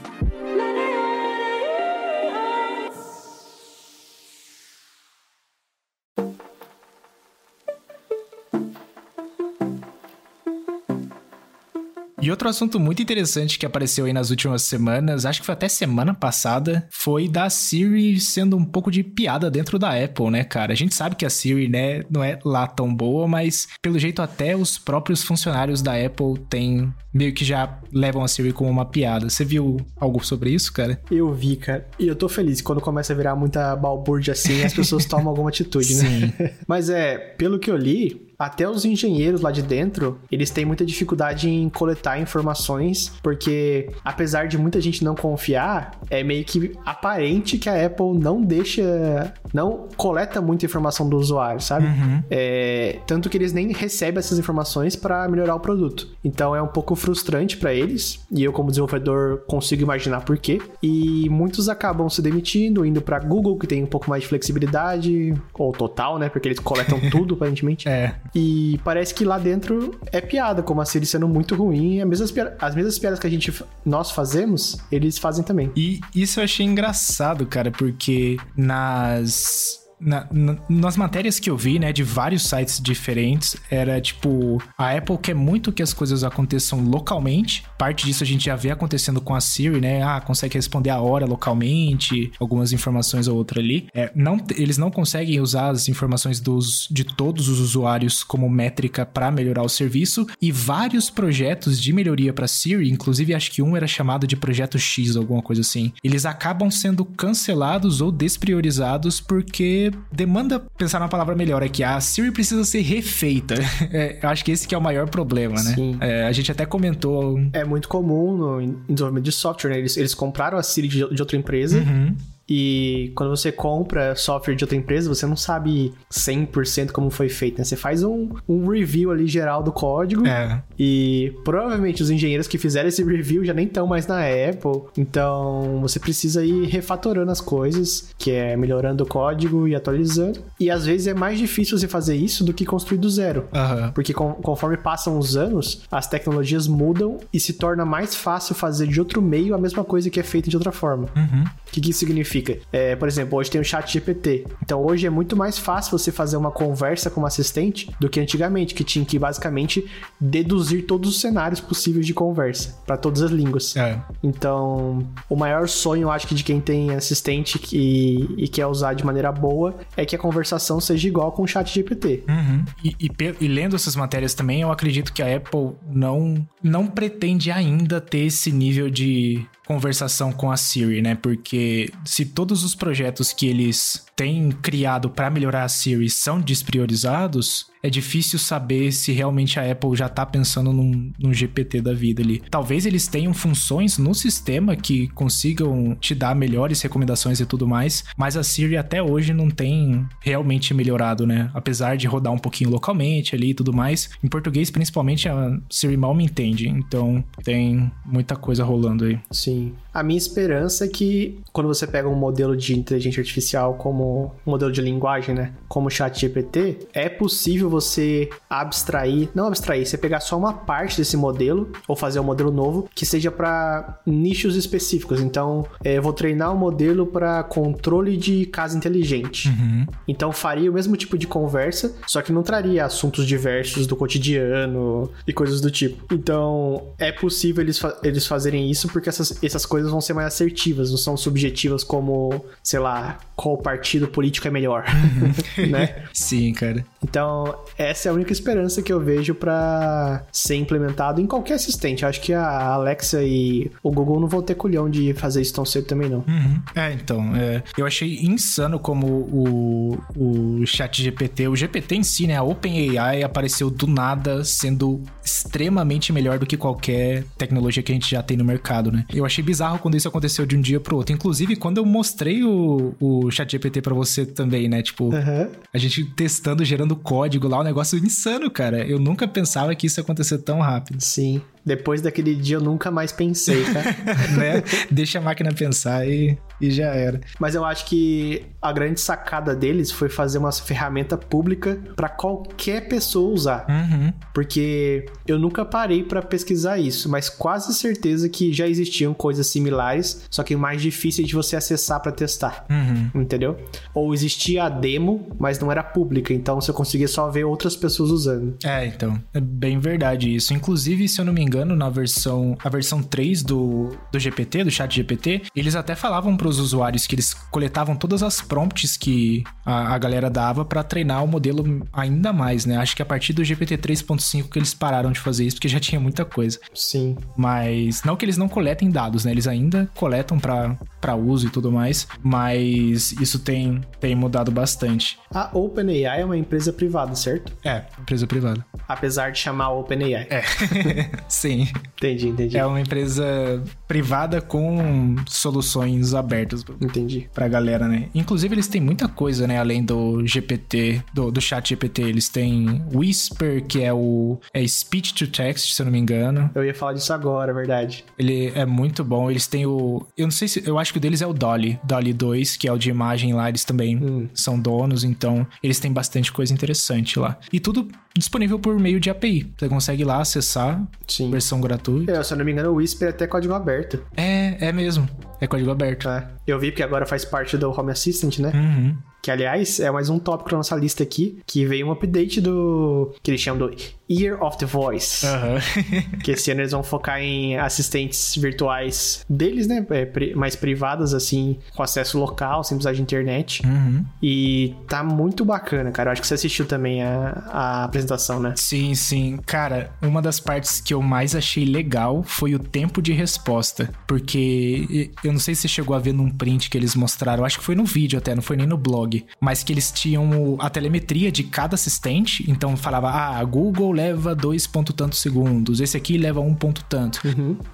E outro assunto muito interessante que apareceu aí nas últimas semanas, acho que foi até semana passada, foi da Siri sendo um pouco de piada dentro da Apple, né, cara? A gente sabe que a Siri, né, não é lá tão boa, mas pelo jeito até os próprios funcionários da Apple têm meio que já levam a Siri como uma piada. Você viu algo sobre isso, cara? Eu vi, cara. E eu tô feliz quando começa a virar muita balbúrdia assim, as pessoas tomam alguma atitude, né? Sim. Mas é, pelo que eu li, até os engenheiros lá de dentro, eles têm muita dificuldade em coletar informações, porque apesar de muita gente não confiar, é meio que aparente que a Apple não deixa, não coleta muita informação do usuário, sabe? Uhum. É, tanto que eles nem recebem essas informações para melhorar o produto. Então é um pouco frustrante para eles, e eu como desenvolvedor consigo imaginar por quê. E muitos acabam se demitindo, indo para Google, que tem um pouco mais de flexibilidade, ou total, né? Porque eles coletam tudo, aparentemente. É. E parece que lá dentro é piada, como a Siri sendo muito ruim. As mesmas, as mesmas piadas que a gente, nós fazemos, eles fazem também. E isso eu achei engraçado, cara, porque nas na, na, nas matérias que eu vi, né, de vários sites diferentes, era tipo, a Apple quer muito que as coisas aconteçam localmente. Parte disso a gente já vê acontecendo com a Siri, né? Ah, consegue responder a hora localmente, algumas informações ou outra ali. É, não, eles não conseguem usar as informações dos, de todos os usuários como métrica para melhorar o serviço. E vários projetos de melhoria para Siri, inclusive acho que um era chamado de Projeto X, alguma coisa assim, eles acabam sendo cancelados ou despriorizados porque demanda pensar na palavra melhor aqui. A Siri precisa ser refeita. É, eu acho que esse que é o maior problema, né? Sim. É, a gente até comentou. É muito comum no desenvolvimento de software, né? Eles, eles compraram a Siri de, de outra empresa. Uhum. E quando você compra software de outra empresa, você não sabe 100% como foi feito, né? Você faz um, um review ali geral do código. É. E provavelmente os engenheiros que fizeram esse review já nem estão mais na Apple. Então você precisa ir refatorando as coisas, que é melhorando o código e atualizando. E às vezes é mais difícil você fazer isso do que construir do zero. Uhum. Porque com, conforme passam os anos, as tecnologias mudam e se torna mais fácil fazer de outro meio a mesma coisa que é feita de outra forma. Uhum. O que, que isso significa? Significa? É, por exemplo, hoje tem o chat GPT. Então hoje é muito mais fácil você fazer uma conversa com um assistente do que antigamente, que tinha que basicamente deduzir todos os cenários possíveis de conversa para todas as línguas. É. Então, o maior sonho, acho que, de quem tem assistente e, e quer usar de maneira boa é que a conversação seja igual com o chat GPT. Uhum. E, e, e lendo essas matérias também, eu acredito que a Apple não, não pretende ainda ter esse nível de conversação com a Siri, né? Porque se todos os projetos que eles têm criado para melhorar a Siri são despriorizados, é difícil saber se realmente a Apple já tá pensando num, num, GPT da vida ali. Talvez eles tenham funções no sistema que consigam te dar melhores recomendações e tudo mais, mas a Siri até hoje não tem realmente melhorado, né? Apesar de rodar um pouquinho localmente ali e tudo mais. Em português, principalmente, a Siri mal me entende, então tem muita coisa rolando aí. Sim. A minha esperança é que quando você pega um modelo de inteligência artificial como um modelo de linguagem, né? Como o ChatGPT, é possível você abstrair, não abstrair, você pegar só uma parte desse modelo ou fazer um modelo novo que seja para nichos específicos. Então, é, eu vou treinar um modelo para controle de casa inteligente. Uhum. Então, faria o mesmo tipo de conversa, só que não traria assuntos diversos do cotidiano e coisas do tipo. Então, é possível eles, fa eles fazerem isso porque essas, essas coisas vão ser mais assertivas, não são subjetivas como, sei lá, qual partido político é melhor, uhum. né? Sim, cara. Então, essa é a única esperança que eu vejo para ser implementado em qualquer assistente. acho que a Alexa e o Google não vão ter culhão de fazer isso tão cedo também, não. Uhum. É, então, é, eu achei insano como o, o chat GPT, o GPT em si, né, a OpenAI apareceu do nada sendo extremamente melhor do que qualquer tecnologia que a gente já tem no mercado, né? Eu achei bizarro quando isso aconteceu de um dia pro outro. Inclusive, quando eu mostrei o, o o chat GPT pra você também, né? Tipo, Aham. a gente testando, gerando código lá, um negócio insano, cara. Eu nunca pensava que isso ia acontecer tão rápido, Sim. Depois daquele dia eu nunca mais pensei, cara. né? Deixa a máquina pensar e, e já era. Mas eu acho que a grande sacada deles foi fazer uma ferramenta pública pra qualquer pessoa usar. Uhum. Porque eu nunca parei pra pesquisar isso, mas quase certeza que já existiam coisas similares, só que mais difíceis de você acessar pra testar. Uhum. Entendeu? Ou existia a demo, mas não era pública, então você conseguia só ver outras pessoas usando. É, então, é bem verdade isso. Inclusive, se eu não me engano, na versão, a versão 3 do, do GPT, do chat GPT, eles até falavam para os usuários que eles coletavam todas as prompts que a, a galera dava para treinar o modelo ainda mais, né? Acho que a partir do GPT 3.5 que eles pararam de fazer isso, porque já tinha muita coisa. Sim. Mas não que eles não coletem dados, né? Eles ainda coletam para uso e tudo mais, mas isso tem, tem mudado bastante. A OpenAI é uma empresa privada, certo? É, empresa privada. Apesar de chamar OpenAI. É, sim. Entendi, entendi. É uma empresa privada com soluções abertas Entendi. pra galera, né? Inclusive, eles têm muita coisa, né? Além do GPT, do, do chat GPT. Eles têm Whisper, que é o é speech to text, se eu não me engano. Eu ia falar disso agora, é verdade. Ele é muito bom. Eles têm o. Eu não sei se. Eu acho que o deles é o Dolly. Dolly 2, que é o de imagem lá. Eles também Hum. são donos, então eles têm bastante coisa interessante lá. E tudo disponível por meio de API. Você consegue lá acessar, Sim. versão gratuita. É, se eu não me engano, o Whisper é até código aberto. É, é mesmo. É código aberto. É. Eu vi porque agora faz parte do Home Assistant, né? Uhum. Que, aliás, é mais um tópico da nossa lista aqui, que veio um update do... que eles chamam do Ear of the Voice. Que esse ano eles vão focar em assistentes virtuais deles, né? É, mais privadas, assim, com acesso local, sem precisar de internet. Uhum. E tá muito bacana, cara. Eu acho que você assistiu também a, a apresentação, né? Sim, sim. Cara, uma das partes que eu mais achei legal foi o tempo de resposta. Porque eu não sei se você chegou a ver num print que eles mostraram, acho que foi no vídeo até, não foi nem no blog. Mas que eles tinham a telemetria de cada assistente. Então falava, ah, a Google leva dois ponto tantos segundos, esse aqui leva um ponto tanto.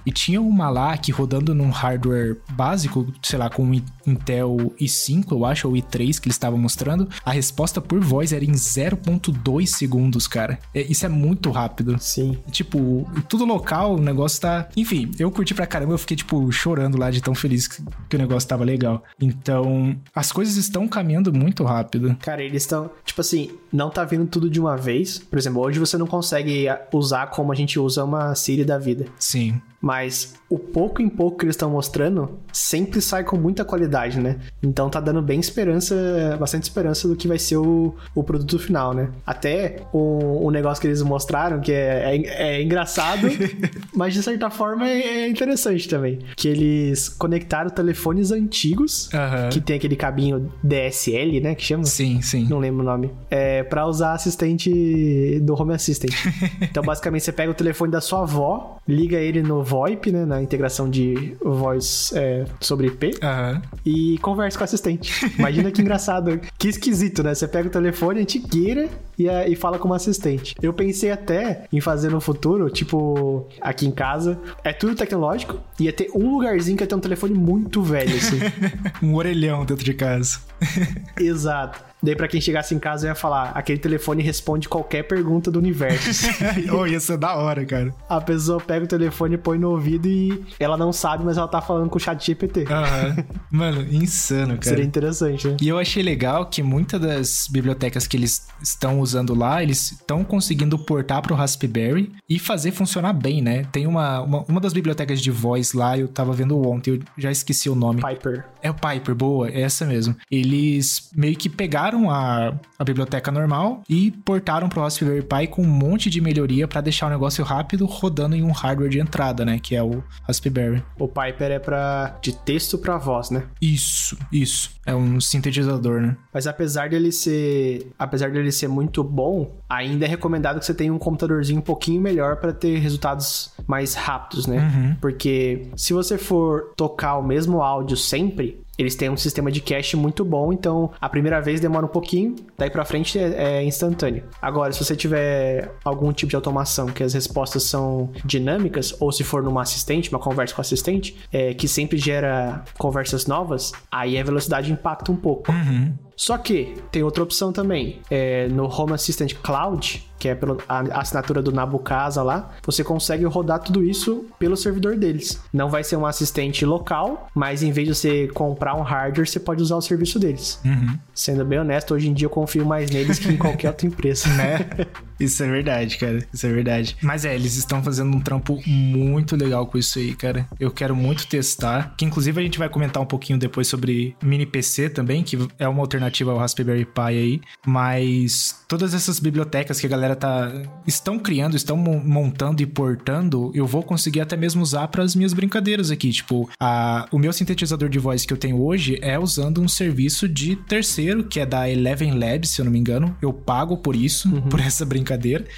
E tinha uma lá que rodando num hardware básico, sei lá, com um Intel i5, eu acho, ou i3 que eles estavam mostrando, a resposta por voz era em 0.2 segundos, cara. É, isso é muito rápido. Sim. Tipo, tudo local, o negócio tá. Enfim, eu curti pra caramba, eu fiquei, tipo, chorando lá de tão feliz que, que o negócio tava legal. Então, as coisas estão caminhando muito rápido. Cara, eles estão, tipo assim, não tá vindo tudo de uma vez. Por exemplo, hoje você não consegue usar como a gente usa uma Siri da vida. Sim. Mas o pouco em pouco que eles estão mostrando sempre sai com muita qualidade, né? Então tá dando bem esperança, bastante esperança do que vai ser o, o produto final, né? Até o, o negócio que eles mostraram, que é, é, é engraçado, mas de certa forma é, é interessante também. Que eles conectaram telefones antigos, que tem aquele cabinho DSL, né? Que chama? Sim, sim. Não lembro o nome. É pra usar assistente do Home Assistant. então, basicamente, você pega o telefone da sua avó, liga ele no VoIP, né? Na integração de voz é, sobre IP, Aham. e conversa com o assistente. Imagina que engraçado. Que esquisito, né? Você pega o telefone antigueira e, a- e fala como assistente. Eu pensei até em fazer no futuro, tipo, aqui em casa, é tudo tecnológico, ia ter um lugarzinho que ia ter um telefone muito velho, assim. Um orelhão dentro de casa. Exato. Daí, pra quem chegasse em casa, eu ia falar: aquele telefone responde qualquer pergunta do universo. oh, ia ser da hora, cara. a pessoa pega o telefone, põe no ouvido e ela não sabe, mas ela tá falando com o chat GPT. Aham. Mano, insano, cara. Seria interessante, né? E eu achei legal que muitas das bibliotecas que eles estão usando lá, eles estão conseguindo portar pro Raspberry e fazer funcionar bem, né? Tem uma, uma, uma das bibliotecas de voz lá, eu tava vendo ontem, eu já esqueci o nome. Piper. É o Piper, boa, é essa mesmo. Eles meio que pegaram a, a biblioteca normal e portaram pro Raspberry Pi com um monte de melhoria pra deixar o negócio rápido rodando em um hardware de entrada, né? Que é o Raspberry. O Piper é pra, de texto pra voz, né? Isso, isso. É um sintetizador, né? Mas apesar dele ser, apesar dele ser muito bom, ainda é recomendado que você tenha um computadorzinho um pouquinho melhor para ter resultados mais rápidos, né? Porque se você for tocar o mesmo áudio sempre, eles têm um sistema de cache muito bom, então a primeira vez demora um pouquinho, daí pra frente é, é instantâneo. Agora, se você tiver algum tipo de automação que as respostas são dinâmicas, ou se for numa assistente, uma conversa com assistente, é, que sempre gera conversas novas, aí a velocidade impacta um pouco. Uhum. Só que tem outra opção também. É, no Home Assistant Cloud, que é pela assinatura do Nabucasa lá, você consegue rodar tudo isso pelo servidor deles. Não vai ser um assistente local, mas em vez de você comprar um hardware, você pode usar o serviço deles. Uhum. Sendo bem honesto, hoje em dia eu confio mais neles que em qualquer outra empresa. Né? Isso é verdade, cara. Isso é verdade. Mas é, eles estão fazendo um trampo muito legal com isso aí, cara. Eu quero muito testar. Que inclusive a gente vai comentar um pouquinho depois sobre mini PC também, que é uma alternativa ao Raspberry Pi aí. Mas todas essas bibliotecas que a galera tá estão criando, estão montando e portando, eu vou conseguir até mesmo usar para as minhas brincadeiras aqui. Tipo, a, o meu sintetizador de voz que eu tenho hoje é usando um serviço de terceiro, que é da Eleven Labs, se eu não me engano. Eu pago por isso, uhum. por essa brincadeira.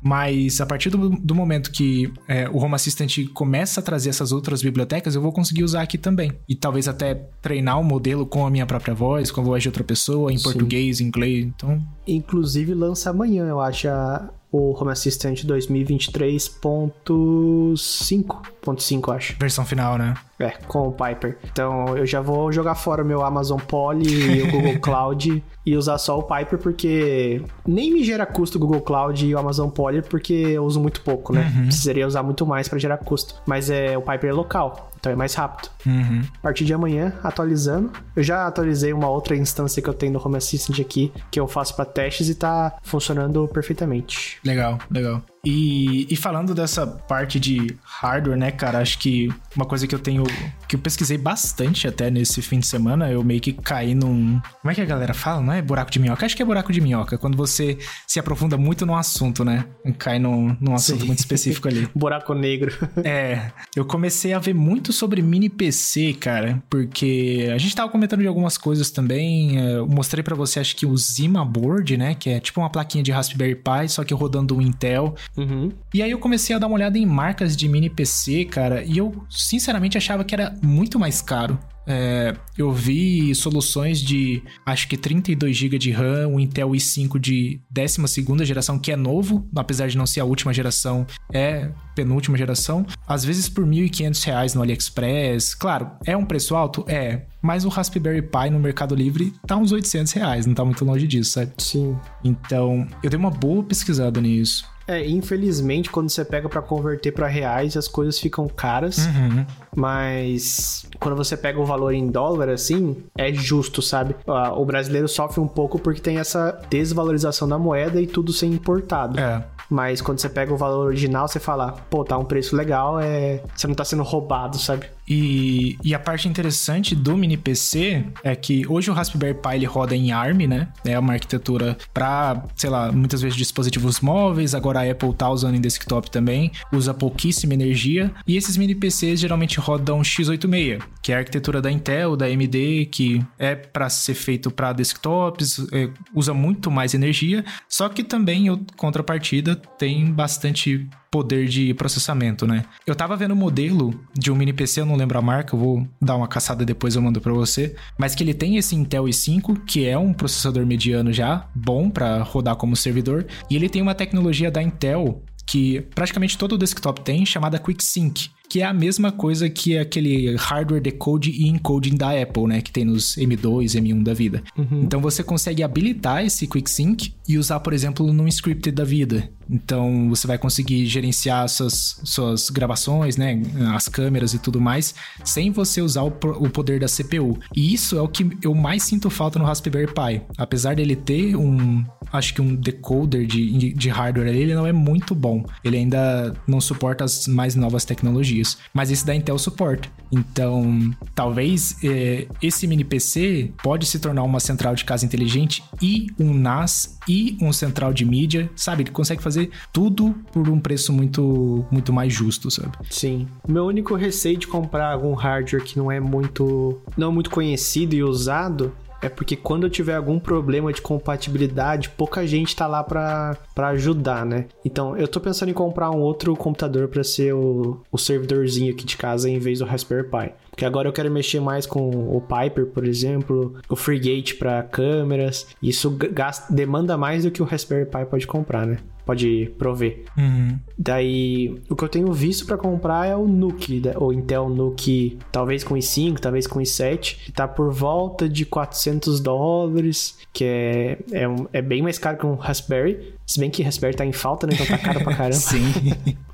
Mas a partir do, do momento que é, o Home Assistant começa a trazer essas outras bibliotecas, eu vou conseguir usar aqui também. E talvez até treinar o um modelo com a minha própria voz, com a voz de outra pessoa, em Sim. português, em inglês. Então. Inclusive lança amanhã, eu acho, a, o Home Assistant 2023.5.5, acho. Versão final, né? É, com o Piper. Então eu já vou jogar fora o meu Amazon Poly e o Google Cloud e usar só o Piper, porque nem me gera custo o Google Cloud e o Amazon Poly, porque eu uso muito pouco, né? Uhum. Precisaria usar muito mais para gerar custo. Mas é o Piper é local, então é mais rápido. Uhum. A partir de amanhã, atualizando. Eu já atualizei uma outra instância que eu tenho no Home Assistant aqui, que eu faço para testes e tá funcionando perfeitamente. Legal, legal. E, e, falando dessa parte de hardware, né, cara, acho que uma coisa que eu tenho. que eu pesquisei bastante até nesse fim de semana, eu meio que caí num. Como é que a galera fala? Não é buraco de minhoca? Acho que é buraco de minhoca. Quando você se aprofunda muito no assunto, né? Cai num, num assunto Sim. muito específico ali. buraco negro. é. Eu comecei a ver muito sobre mini PC, cara, porque a gente tava comentando de algumas coisas também. É, eu mostrei para você, acho que o Zima Board, né? Que é tipo uma plaquinha de Raspberry Pi, só que rodando o Intel. Uhum. E aí eu comecei a dar uma olhada em marcas de mini PC, cara, e eu sinceramente achava que era muito mais caro. É, eu vi soluções de acho que 32 GB de RAM, um Intel i5 de 12 geração, que é novo, apesar de não ser a última geração, é penúltima geração, às vezes por R$ 1.500 no AliExpress. Claro, é um preço alto? É. Mas o Raspberry Pi no Mercado Livre tá uns 800 reais, não tá muito longe disso, sabe? Sim. Então, eu dei uma boa pesquisada nisso. É, infelizmente, quando você pega para converter para reais, as coisas ficam caras. Uhum. Mas quando você pega o valor em dólar, assim, é justo, sabe? O brasileiro sofre um pouco porque tem essa desvalorização da moeda e tudo ser importado. É. Mas quando você pega o valor original, você fala, pô, tá um preço legal, é... você não tá sendo roubado, sabe? E, e a parte interessante do mini PC é que hoje o Raspberry Pi ele roda em ARM, né? É uma arquitetura para, sei lá, muitas vezes dispositivos móveis. Agora a Apple tá usando em desktop também, usa pouquíssima energia. E esses mini PCs geralmente rodam x86, que é a arquitetura da Intel, da AMD, que é para ser feito para desktops, é, usa muito mais energia. Só que também, em contrapartida, tem bastante poder de processamento, né? Eu tava vendo um modelo de um mini PC, eu não lembro a marca, eu vou dar uma caçada depois eu mando para você, mas que ele tem esse Intel i5, que é um processador mediano já, bom para rodar como servidor, e ele tem uma tecnologia da Intel que praticamente todo desktop tem, chamada QuickSync, que é a mesma coisa que aquele hardware decode e encoding da Apple, né? Que tem nos M2, M1 da vida. Uhum. Então você consegue habilitar esse QuickSync e usar, por exemplo, num script da vida. Então você vai conseguir gerenciar suas, suas gravações, né? As câmeras e tudo mais, sem você usar o, o poder da CPU. E isso é o que eu mais sinto falta no Raspberry Pi. Apesar dele ter um, acho que um decoder de, de hardware ali, ele não é muito bom. Ele ainda não suporta as mais novas tecnologias. Mas esse da Intel suporta. Então, talvez é, esse mini PC pode se tornar uma central de casa inteligente e um NAS e um central de mídia, sabe? Ele consegue fazer tudo por um preço muito, muito mais justo, sabe? Sim. Meu único receio de comprar algum hardware que não é muito, não muito conhecido e usado é porque quando eu tiver algum problema de compatibilidade, pouca gente tá lá pra ajudar, né? Então, eu tô pensando em comprar um outro computador para ser o, o servidorzinho aqui de casa em vez do Raspberry Pi. Porque agora eu quero mexer mais com o Piper, por exemplo, o FreeGate para câmeras. Isso gasta, demanda mais do que o Raspberry Pi pode comprar, né? pode prover. Uhum. Daí, o que eu tenho visto para comprar é o Nuke, o Intel Nuke, talvez com i5, talvez com i7, que tá por volta de 400 dólares, que é, é, um, é bem mais caro que um Raspberry, se bem que Raspberry tá em falta, né? Então tá caro pra caramba. Sim.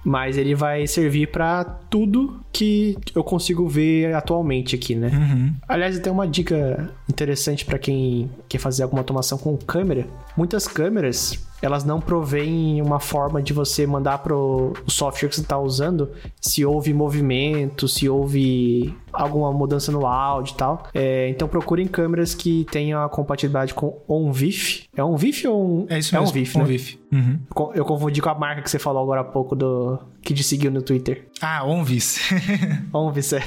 Mas ele vai servir para tudo que eu consigo ver atualmente aqui, né? Uhum. Aliás, tem uma dica interessante para quem quer fazer alguma automação com câmera. Muitas câmeras elas não provêm uma forma de você mandar pro o software que você está usando se houve movimento, se houve alguma mudança no áudio e tal. É, então procurem câmeras que tenham a compatibilidade com OnVIF. É OnVIF ou um... É isso mesmo. É OnVIF, né? OnVIF. Uhum. Eu confundi com a marca que você falou agora há pouco do que te seguiu no Twitter. Ah, OnVis. OnVis, é.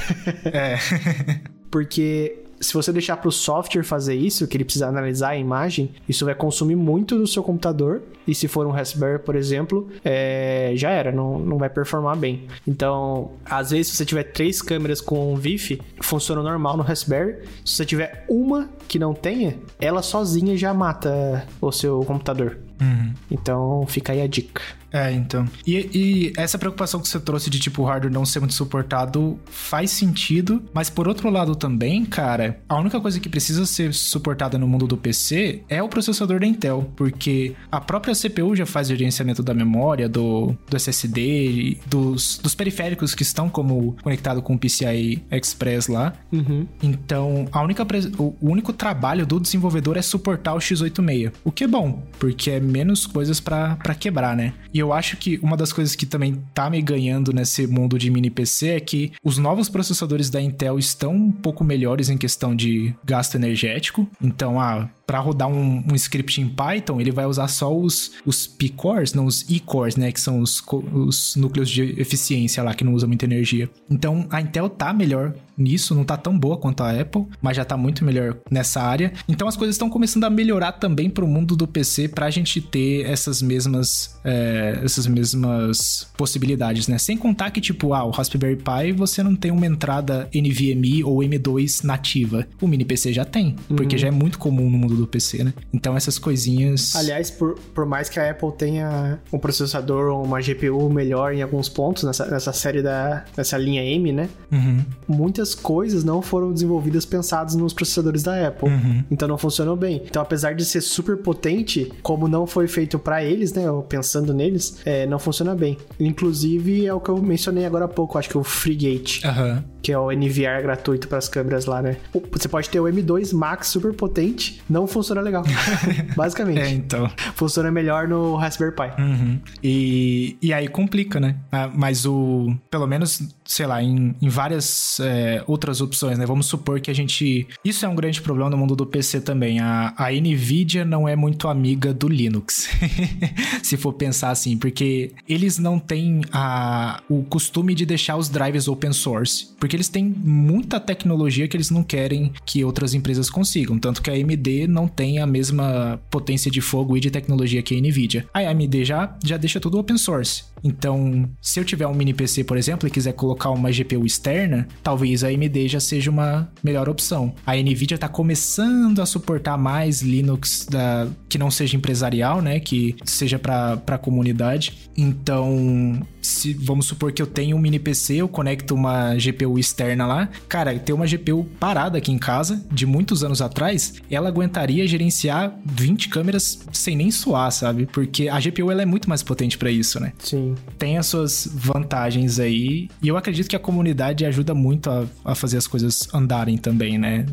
é. Porque se você deixar para o software fazer isso, que ele precisa analisar a imagem, isso vai consumir muito do seu computador. E se for um Raspberry, por exemplo, é, já era, não, não vai performar bem. Então, às vezes, se você tiver três câmeras com um VIF, funciona normal no Raspberry. Se você tiver uma que não tenha, ela sozinha já mata o seu computador. Uhum. Então, fica aí a dica. É, então. E, e, essa preocupação que você trouxe de, tipo, o hardware não ser muito suportado faz sentido, mas por outro lado também, cara, a única coisa que precisa ser suportada no mundo do PC é o processador da Intel, porque a própria CPU já faz gerenciamento da memória, do, do SSD, dos, dos periféricos que estão como conectado com o PCI Express lá. Uhum. Então, a única, o único trabalho do desenvolvedor é suportar o x86, o que é bom, porque é menos coisas para quebrar, né? E eu acho que uma das coisas que também tá me ganhando nesse mundo de mini PC é que os novos processadores da Intel estão um pouco melhores em questão de gasto energético. Então, ah, para rodar um, um, script em Python, ele vai usar só os, os P-cores, não os E-cores, né? Que são os, os núcleos de eficiência lá, que não usam muita energia. Então, a Intel tá melhor nisso, não tá tão boa quanto a Apple, mas já tá muito melhor nessa área. Então, as coisas estão começando a melhorar também pro mundo do PC pra gente ter essas mesmas, é, essas mesmas possibilidades, né? Sem contar que, tipo, ah, o Raspberry Pi, você não tem uma entrada NVMe ou M2 nativa. O mini PC já tem, uhum. porque já é muito comum no mundo do PC, né? Então essas coisinhas. Aliás, por, por mais que a Apple tenha um processador ou uma GPU melhor em alguns pontos nessa, nessa série da. nessa linha M, né? Uhum. Muitas coisas não foram desenvolvidas pensadas nos processadores da Apple. Uhum. Então não funcionou bem. Então, apesar de ser super potente, como não foi feito para eles, né? Pensando neles, é, não funciona bem. Inclusive, é o que eu mencionei agora há pouco, acho que é o FreeGate. Uhum. Que é o NVR gratuito para as câmeras lá, né? Você pode ter o M2 Max super potente, não funciona legal. Basicamente. É, então. Funciona melhor no Raspberry Pi. Uhum. E, e aí complica, né? Ah, mas o. Pelo menos, sei lá, em, em várias é, outras opções, né? Vamos supor que a gente. Isso é um grande problema no mundo do PC também. A, a Nvidia não é muito amiga do Linux. Se for pensar assim, porque eles não têm a, o costume de deixar os drivers open source. Porque eles têm muita tecnologia que eles não querem que outras empresas consigam. Tanto que a AMD não tem a mesma potência de fogo e de tecnologia que a Nvidia. A AMD já, já deixa tudo open source. Então, se eu tiver um mini PC, por exemplo, e quiser colocar uma GPU externa, talvez a AMD já seja uma melhor opção. A Nvidia está começando a suportar mais Linux da, que não seja empresarial, né? Que seja para a comunidade. Então, se vamos supor que eu tenho um mini PC, eu conecto uma GPU externa lá. Cara, ter uma GPU parada aqui em casa, de muitos anos atrás, ela aguentaria gerenciar 20 câmeras sem nem suar, sabe? Porque a GPU ela é muito mais potente para isso, né? Sim. Tem as suas vantagens aí. E eu acredito que a comunidade ajuda muito a, a fazer as coisas andarem também, né?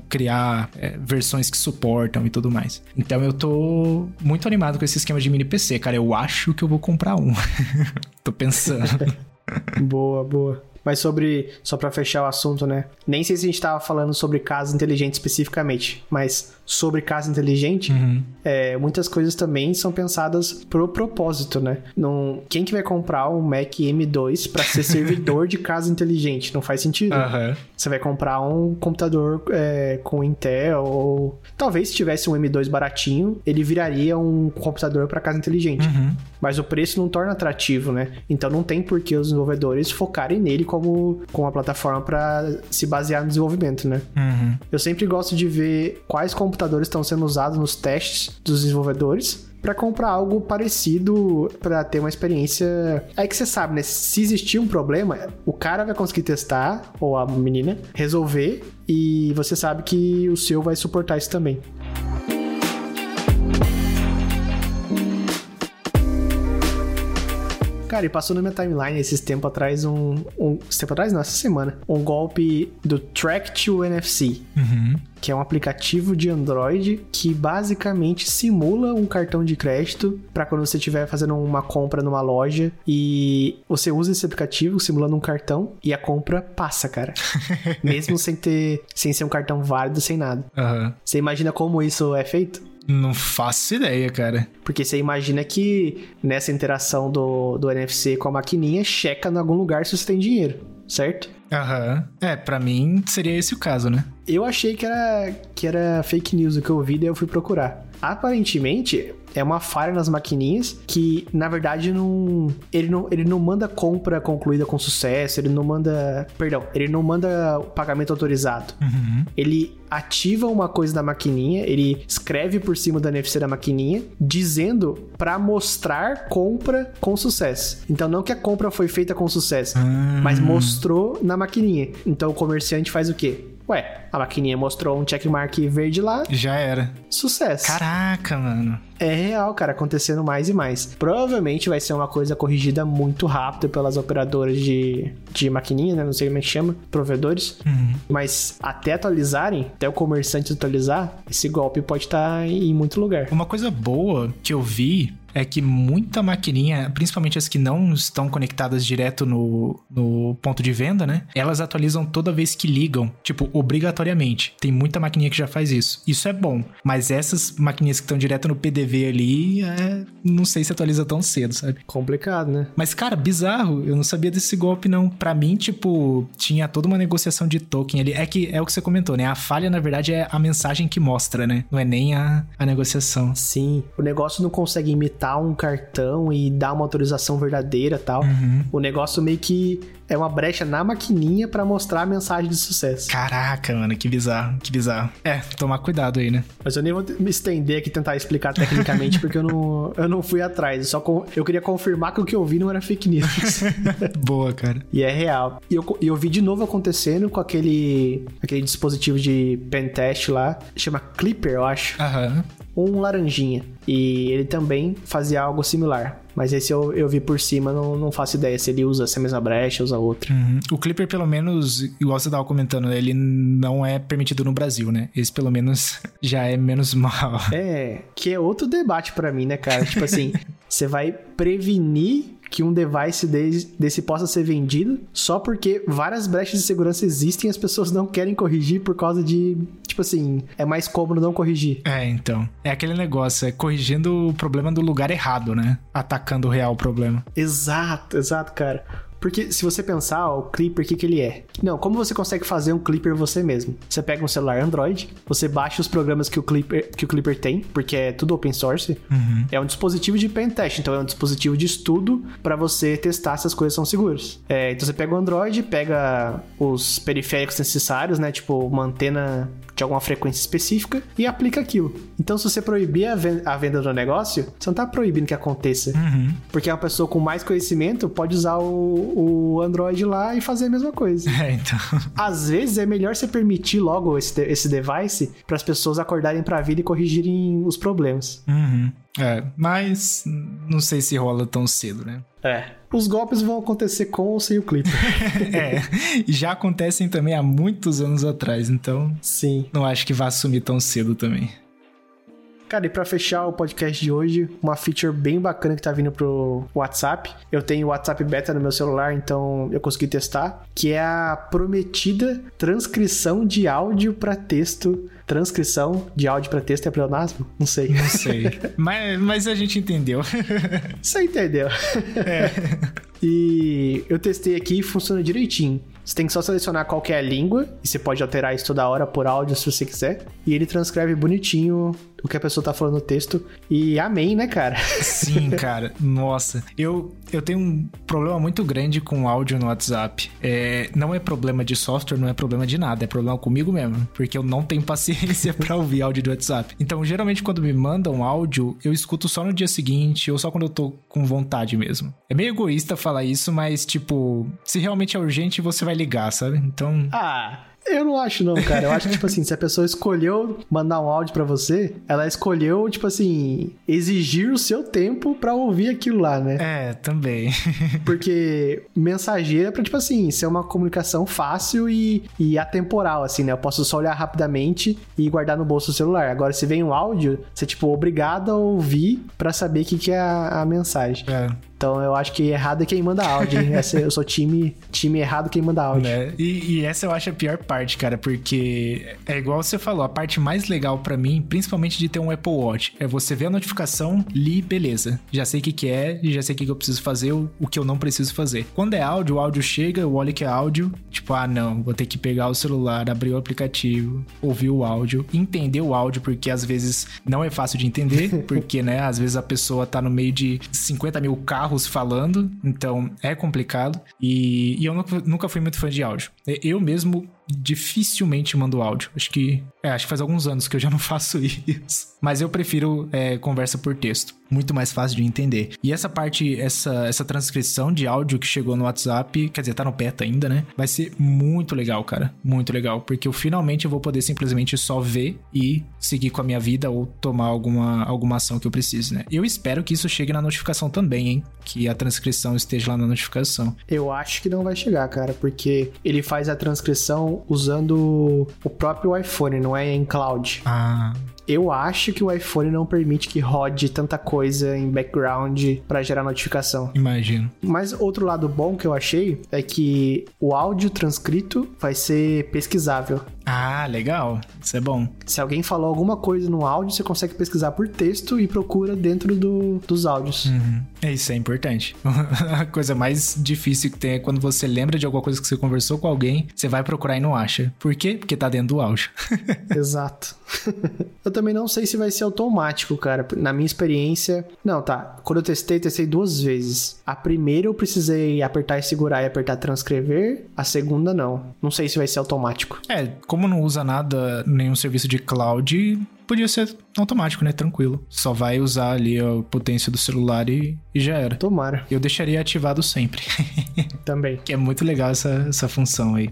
Criar é, versões que suportam e tudo mais. Então eu tô muito animado com esse esquema de mini PC, cara. Eu acho que eu vou comprar um. tô pensando. boa, boa. Mas sobre, só para fechar o assunto, né? Nem sei se a gente tava falando sobre casa inteligente especificamente, mas sobre casa inteligente, Uhum. é, muitas coisas também são pensadas pro propósito, né? Não, quem que vai comprar um Mac M2 para ser servidor de casa inteligente? Não faz sentido. Aham. Você vai comprar um computador é, com Intel ou talvez se tivesse um M2 baratinho, ele viraria um computador para casa inteligente. Uhum. Mas o preço não torna atrativo, né? Então não tem por que os desenvolvedores focarem nele como, como uma plataforma para se basear no desenvolvimento, né? Uhum. Eu sempre gosto de ver quais computadores estão sendo usados nos testes dos desenvolvedores para comprar algo parecido para ter uma experiência. Aí que você sabe, né? Se existir um problema, o cara vai conseguir testar ou a menina resolver e você sabe que o seu vai suportar isso também. Cara, e passou na minha timeline esses tempos atrás um, um. Esse tempo atrás, não, essa semana. Um golpe do Track to NFC Uhum. que é um aplicativo de Android que basicamente simula um cartão de crédito para quando você estiver fazendo uma compra numa loja e você usa esse aplicativo simulando um cartão e a compra passa, cara. Mesmo sem ter, sem ser um cartão válido, sem nada. Aham. Você imagina como isso é feito? Não faço ideia, cara. Porque você imagina que nessa interação do, do NFC com a maquininha, checa em algum lugar se você tem dinheiro, certo? Aham. É, pra mim seria esse o caso, né? Eu achei que era, que era fake news o que eu ouvi, daí eu fui procurar. Aparentemente, é uma falha nas maquininhas que, na verdade, não ele, não. ele não manda compra concluída com sucesso, ele não manda. Perdão, ele não manda o pagamento autorizado. Uhum. Ele ativa uma coisa da maquininha, ele escreve por cima da NFC da maquininha, dizendo pra mostrar compra com sucesso. Então, não que a compra foi feita com sucesso, Ah. mas mostrou na maquininha. Então, o comerciante faz o quê? Ué, a maquininha mostrou um checkmark verde lá, Já era. sucesso. Caraca, mano. É real, cara, acontecendo mais e mais. Provavelmente vai ser uma coisa corrigida muito rápido pelas operadoras de, de maquininha, né? Não sei como é que chama, provedores. Uhum. Mas até atualizarem, até o comerciante atualizar, esse golpe pode estar em muito lugar. Uma coisa boa que eu vi é que muita maquininha, principalmente as que não estão conectadas direto no, no ponto de venda, né? Elas atualizam toda vez que ligam, tipo, obrigatoriamente. Tem muita maquininha que já faz isso. Isso é bom, mas essas maquininhas que estão direto no PDV ali, é, não sei se atualiza tão cedo, sabe? Complicado, né? Mas, cara, bizarro. Eu não sabia desse golpe, não. Pra mim, tipo, tinha toda uma negociação de token ali. É que é o que você comentou, né? A falha, na verdade, é a mensagem que mostra, né? Não é nem a, a negociação. Sim, o negócio não consegue imitar um cartão e dar uma autorização verdadeira tal. Uhum. O negócio meio que é uma brecha na maquininha pra mostrar a mensagem de sucesso. Caraca, mano, que bizarro, que bizarro. É, tomar cuidado aí, né? Mas eu nem vou me estender aqui e tentar explicar tecnicamente, porque eu não, eu não fui atrás. Eu Só con- eu queria confirmar que o que eu vi não era fake news. Boa, cara. e é real. E eu, e eu vi de novo acontecendo com aquele, aquele dispositivo de pen test lá, chama Clipper, eu acho. Aham. Um laranjinha. E ele também fazia algo similar. Mas esse eu, eu vi por cima, não, não faço ideia se ele usa essa mesma brecha, usa outra. Uhum. O Clipper, pelo menos, igual você tava comentando, ele não é permitido no Brasil, né? Esse, pelo menos, já é menos mal. É, que é outro debate pra mim, né, cara? Tipo assim, você vai prevenir que um device desse, desse possa ser vendido só porque várias brechas de segurança existem e as pessoas não querem corrigir por causa de, tipo assim, é mais cômodo não corrigir. É, então. É aquele negócio, é corrigindo o problema do lugar errado, né? Atacando o real problema. Exato, exato, cara. Porque se você pensar, ó, o Clipper, o que, que ele é? Não, como você consegue fazer um Clipper você mesmo? Você pega um celular Android, você baixa os programas que o Clipper, que o Clipper tem, porque é tudo open source. Uhum. É um dispositivo de pen test, então é um dispositivo de estudo para você testar se as coisas são seguras. É, então você pega o Android, pega os periféricos necessários, né? Tipo uma antena de alguma frequência específica e aplica aquilo. Então, se você proibir a ven- a venda do negócio, você não tá proibindo que aconteça. Uhum. Porque uma pessoa com mais conhecimento pode usar o, o Android lá e fazer a mesma coisa. É, então. Às vezes é melhor você permitir logo esse, esse device para as pessoas acordarem para a vida e corrigirem os problemas. Uhum. É, mas não sei se rola tão cedo, né? É. Os golpes vão acontecer com ou sem o Clipper. É, e já acontecem também há muitos anos atrás, então Sim. não acho que vá sumir tão cedo também. Cara, e pra fechar o podcast de hoje, uma feature bem bacana que tá vindo pro WhatsApp. Eu tenho o WhatsApp Beta no meu celular, então eu consegui testar, que é a prometida transcrição de áudio para texto transcrição de áudio para texto é pleonasmo? Não sei. Não sei. mas, mas a gente entendeu. Você entendeu. É. E eu testei aqui e funciona direitinho. Você tem que só selecionar qual é a língua, e você pode alterar isso toda hora por áudio se você quiser. E ele transcreve bonitinho o que a pessoa tá falando no texto. E amém, né, cara? Sim, cara. Nossa. Eu, eu tenho um problema muito grande com áudio no WhatsApp. É, não é problema de software, não é problema de nada. É problema comigo mesmo. Porque eu não tenho paciência para ouvir áudio do WhatsApp. Então, geralmente, quando me mandam áudio, eu escuto só no dia seguinte ou só quando eu tô com vontade mesmo. É meio egoísta falar isso, mas, tipo, se realmente é urgente, você vai ligar, sabe? Então. Ah. Eu não acho, não, cara. Eu acho que, tipo assim, se a pessoa escolheu mandar um áudio para você, ela escolheu, tipo assim, exigir o seu tempo para ouvir aquilo lá, né? É, também. Porque mensageiro é pra, tipo assim, ser uma comunicação fácil e, e atemporal, assim, né? Eu posso só olhar rapidamente e guardar no bolso do celular. Agora, se vem um áudio, você é, tipo, obrigado a ouvir para saber o que, que é a, a mensagem. É. Então eu acho que errado é quem manda áudio. Essa, eu sou time, time errado quem manda áudio. Né? E, e, essa eu acho a pior parte, cara, porque é igual você falou, a parte mais legal para mim, principalmente de ter um Apple Watch, é você ver a notificação, li, beleza. Já sei o que, que é, já sei o que, que eu preciso fazer, o, o que eu não preciso fazer. Quando é áudio, o áudio chega, eu olho que é áudio, tipo, ah, não, vou ter que pegar o celular, abrir o aplicativo, ouvir o áudio, entender o áudio, porque às vezes não é fácil de entender, porque, né, às vezes a pessoa tá no meio de 50 mil carros carros falando, então é complicado. E, e eu nunca, nunca fui muito fã de áudio. Eu mesmo dificilmente mando áudio. Acho que. É, acho que faz alguns anos que eu já não faço isso. Mas eu prefiro é, conversa por texto. Muito mais fácil de entender. E essa parte, essa, essa transcrição de áudio que chegou no WhatsApp, quer dizer, tá no beta ainda, né? Vai ser muito legal, cara. Muito legal. Porque eu finalmente vou poder simplesmente só ver e seguir com a minha vida ou tomar alguma, alguma ação que eu precise, né? Eu espero que isso chegue na notificação também, hein? Que a transcrição esteja lá na notificação. Eu acho que não vai chegar, cara, porque ele faz a transcrição usando o próprio iPhone, não é em cloud. Ah. Eu acho que o iPhone não permite que rode tanta coisa em background para gerar notificação. Imagino. Mas outro lado bom que eu achei é que o áudio transcrito vai ser pesquisável. Ah, legal. Isso é bom. Se alguém falou alguma coisa no áudio, você consegue pesquisar por texto e procura dentro do, dos áudios. Uhum. É isso, é importante. A coisa mais difícil que tem é quando você lembra de alguma coisa que você conversou com alguém, você vai procurar e não acha. Por quê? Porque tá dentro do áudio. Exato. eu também não sei se vai ser automático, cara. Na minha experiência, não, tá. Quando eu testei, testei duas vezes. A primeira eu precisei apertar e segurar e apertar transcrever. A segunda não. Não sei se vai ser automático. É, como não usa nada, nenhum serviço de cloud, podia ser automático, né? Tranquilo. Só vai usar ali a potência do celular e, e já era. Tomara. Eu deixaria ativado sempre. Também. que é muito legal essa, essa função aí.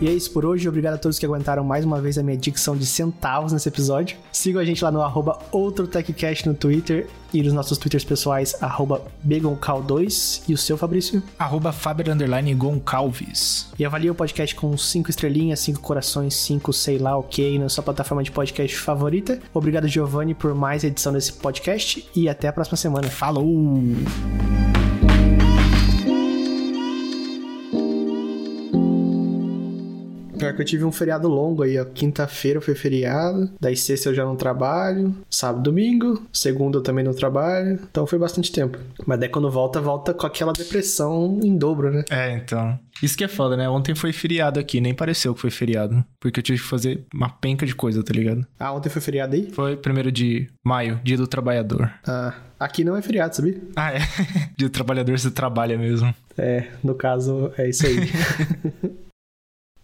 E é isso por hoje. Obrigado a todos que aguentaram mais uma vez a minha dicção de centavos nesse episódio. Sigam a gente lá no arroba OutroTechCast no Twitter e nos nossos twitters pessoais, arroba BegonCal2 e o seu, Fabrício? Arroba Faber Goncalves. E avalie o podcast com 5 estrelinhas, 5 corações, 5 sei lá o que na sua plataforma de podcast favorita. Obrigado, Giovanni, por mais edição desse podcast e até a próxima semana. Falou! Pior que eu tive um feriado longo aí, ó. Quinta-feira foi feriado, daí sexta eu já não trabalho, sábado, domingo, segunda eu também não trabalho, então foi bastante tempo. Mas daí quando volta, volta com aquela depressão em dobro, né? É, então. Isso que é foda, né? Ontem foi feriado aqui, nem pareceu que foi feriado. Porque eu tive que fazer uma penca de coisa, tá ligado? Ah, ontem foi feriado aí? Foi primeiro de maio, dia do trabalhador. Ah, aqui não é feriado, sabia? Ah, é. dia do trabalhador você trabalha mesmo. É, no caso, é isso aí.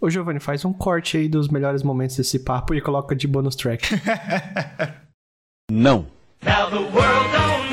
Ô, Giovanni, faz um corte aí dos melhores momentos desse papo e coloca de bônus track. Não. Now the world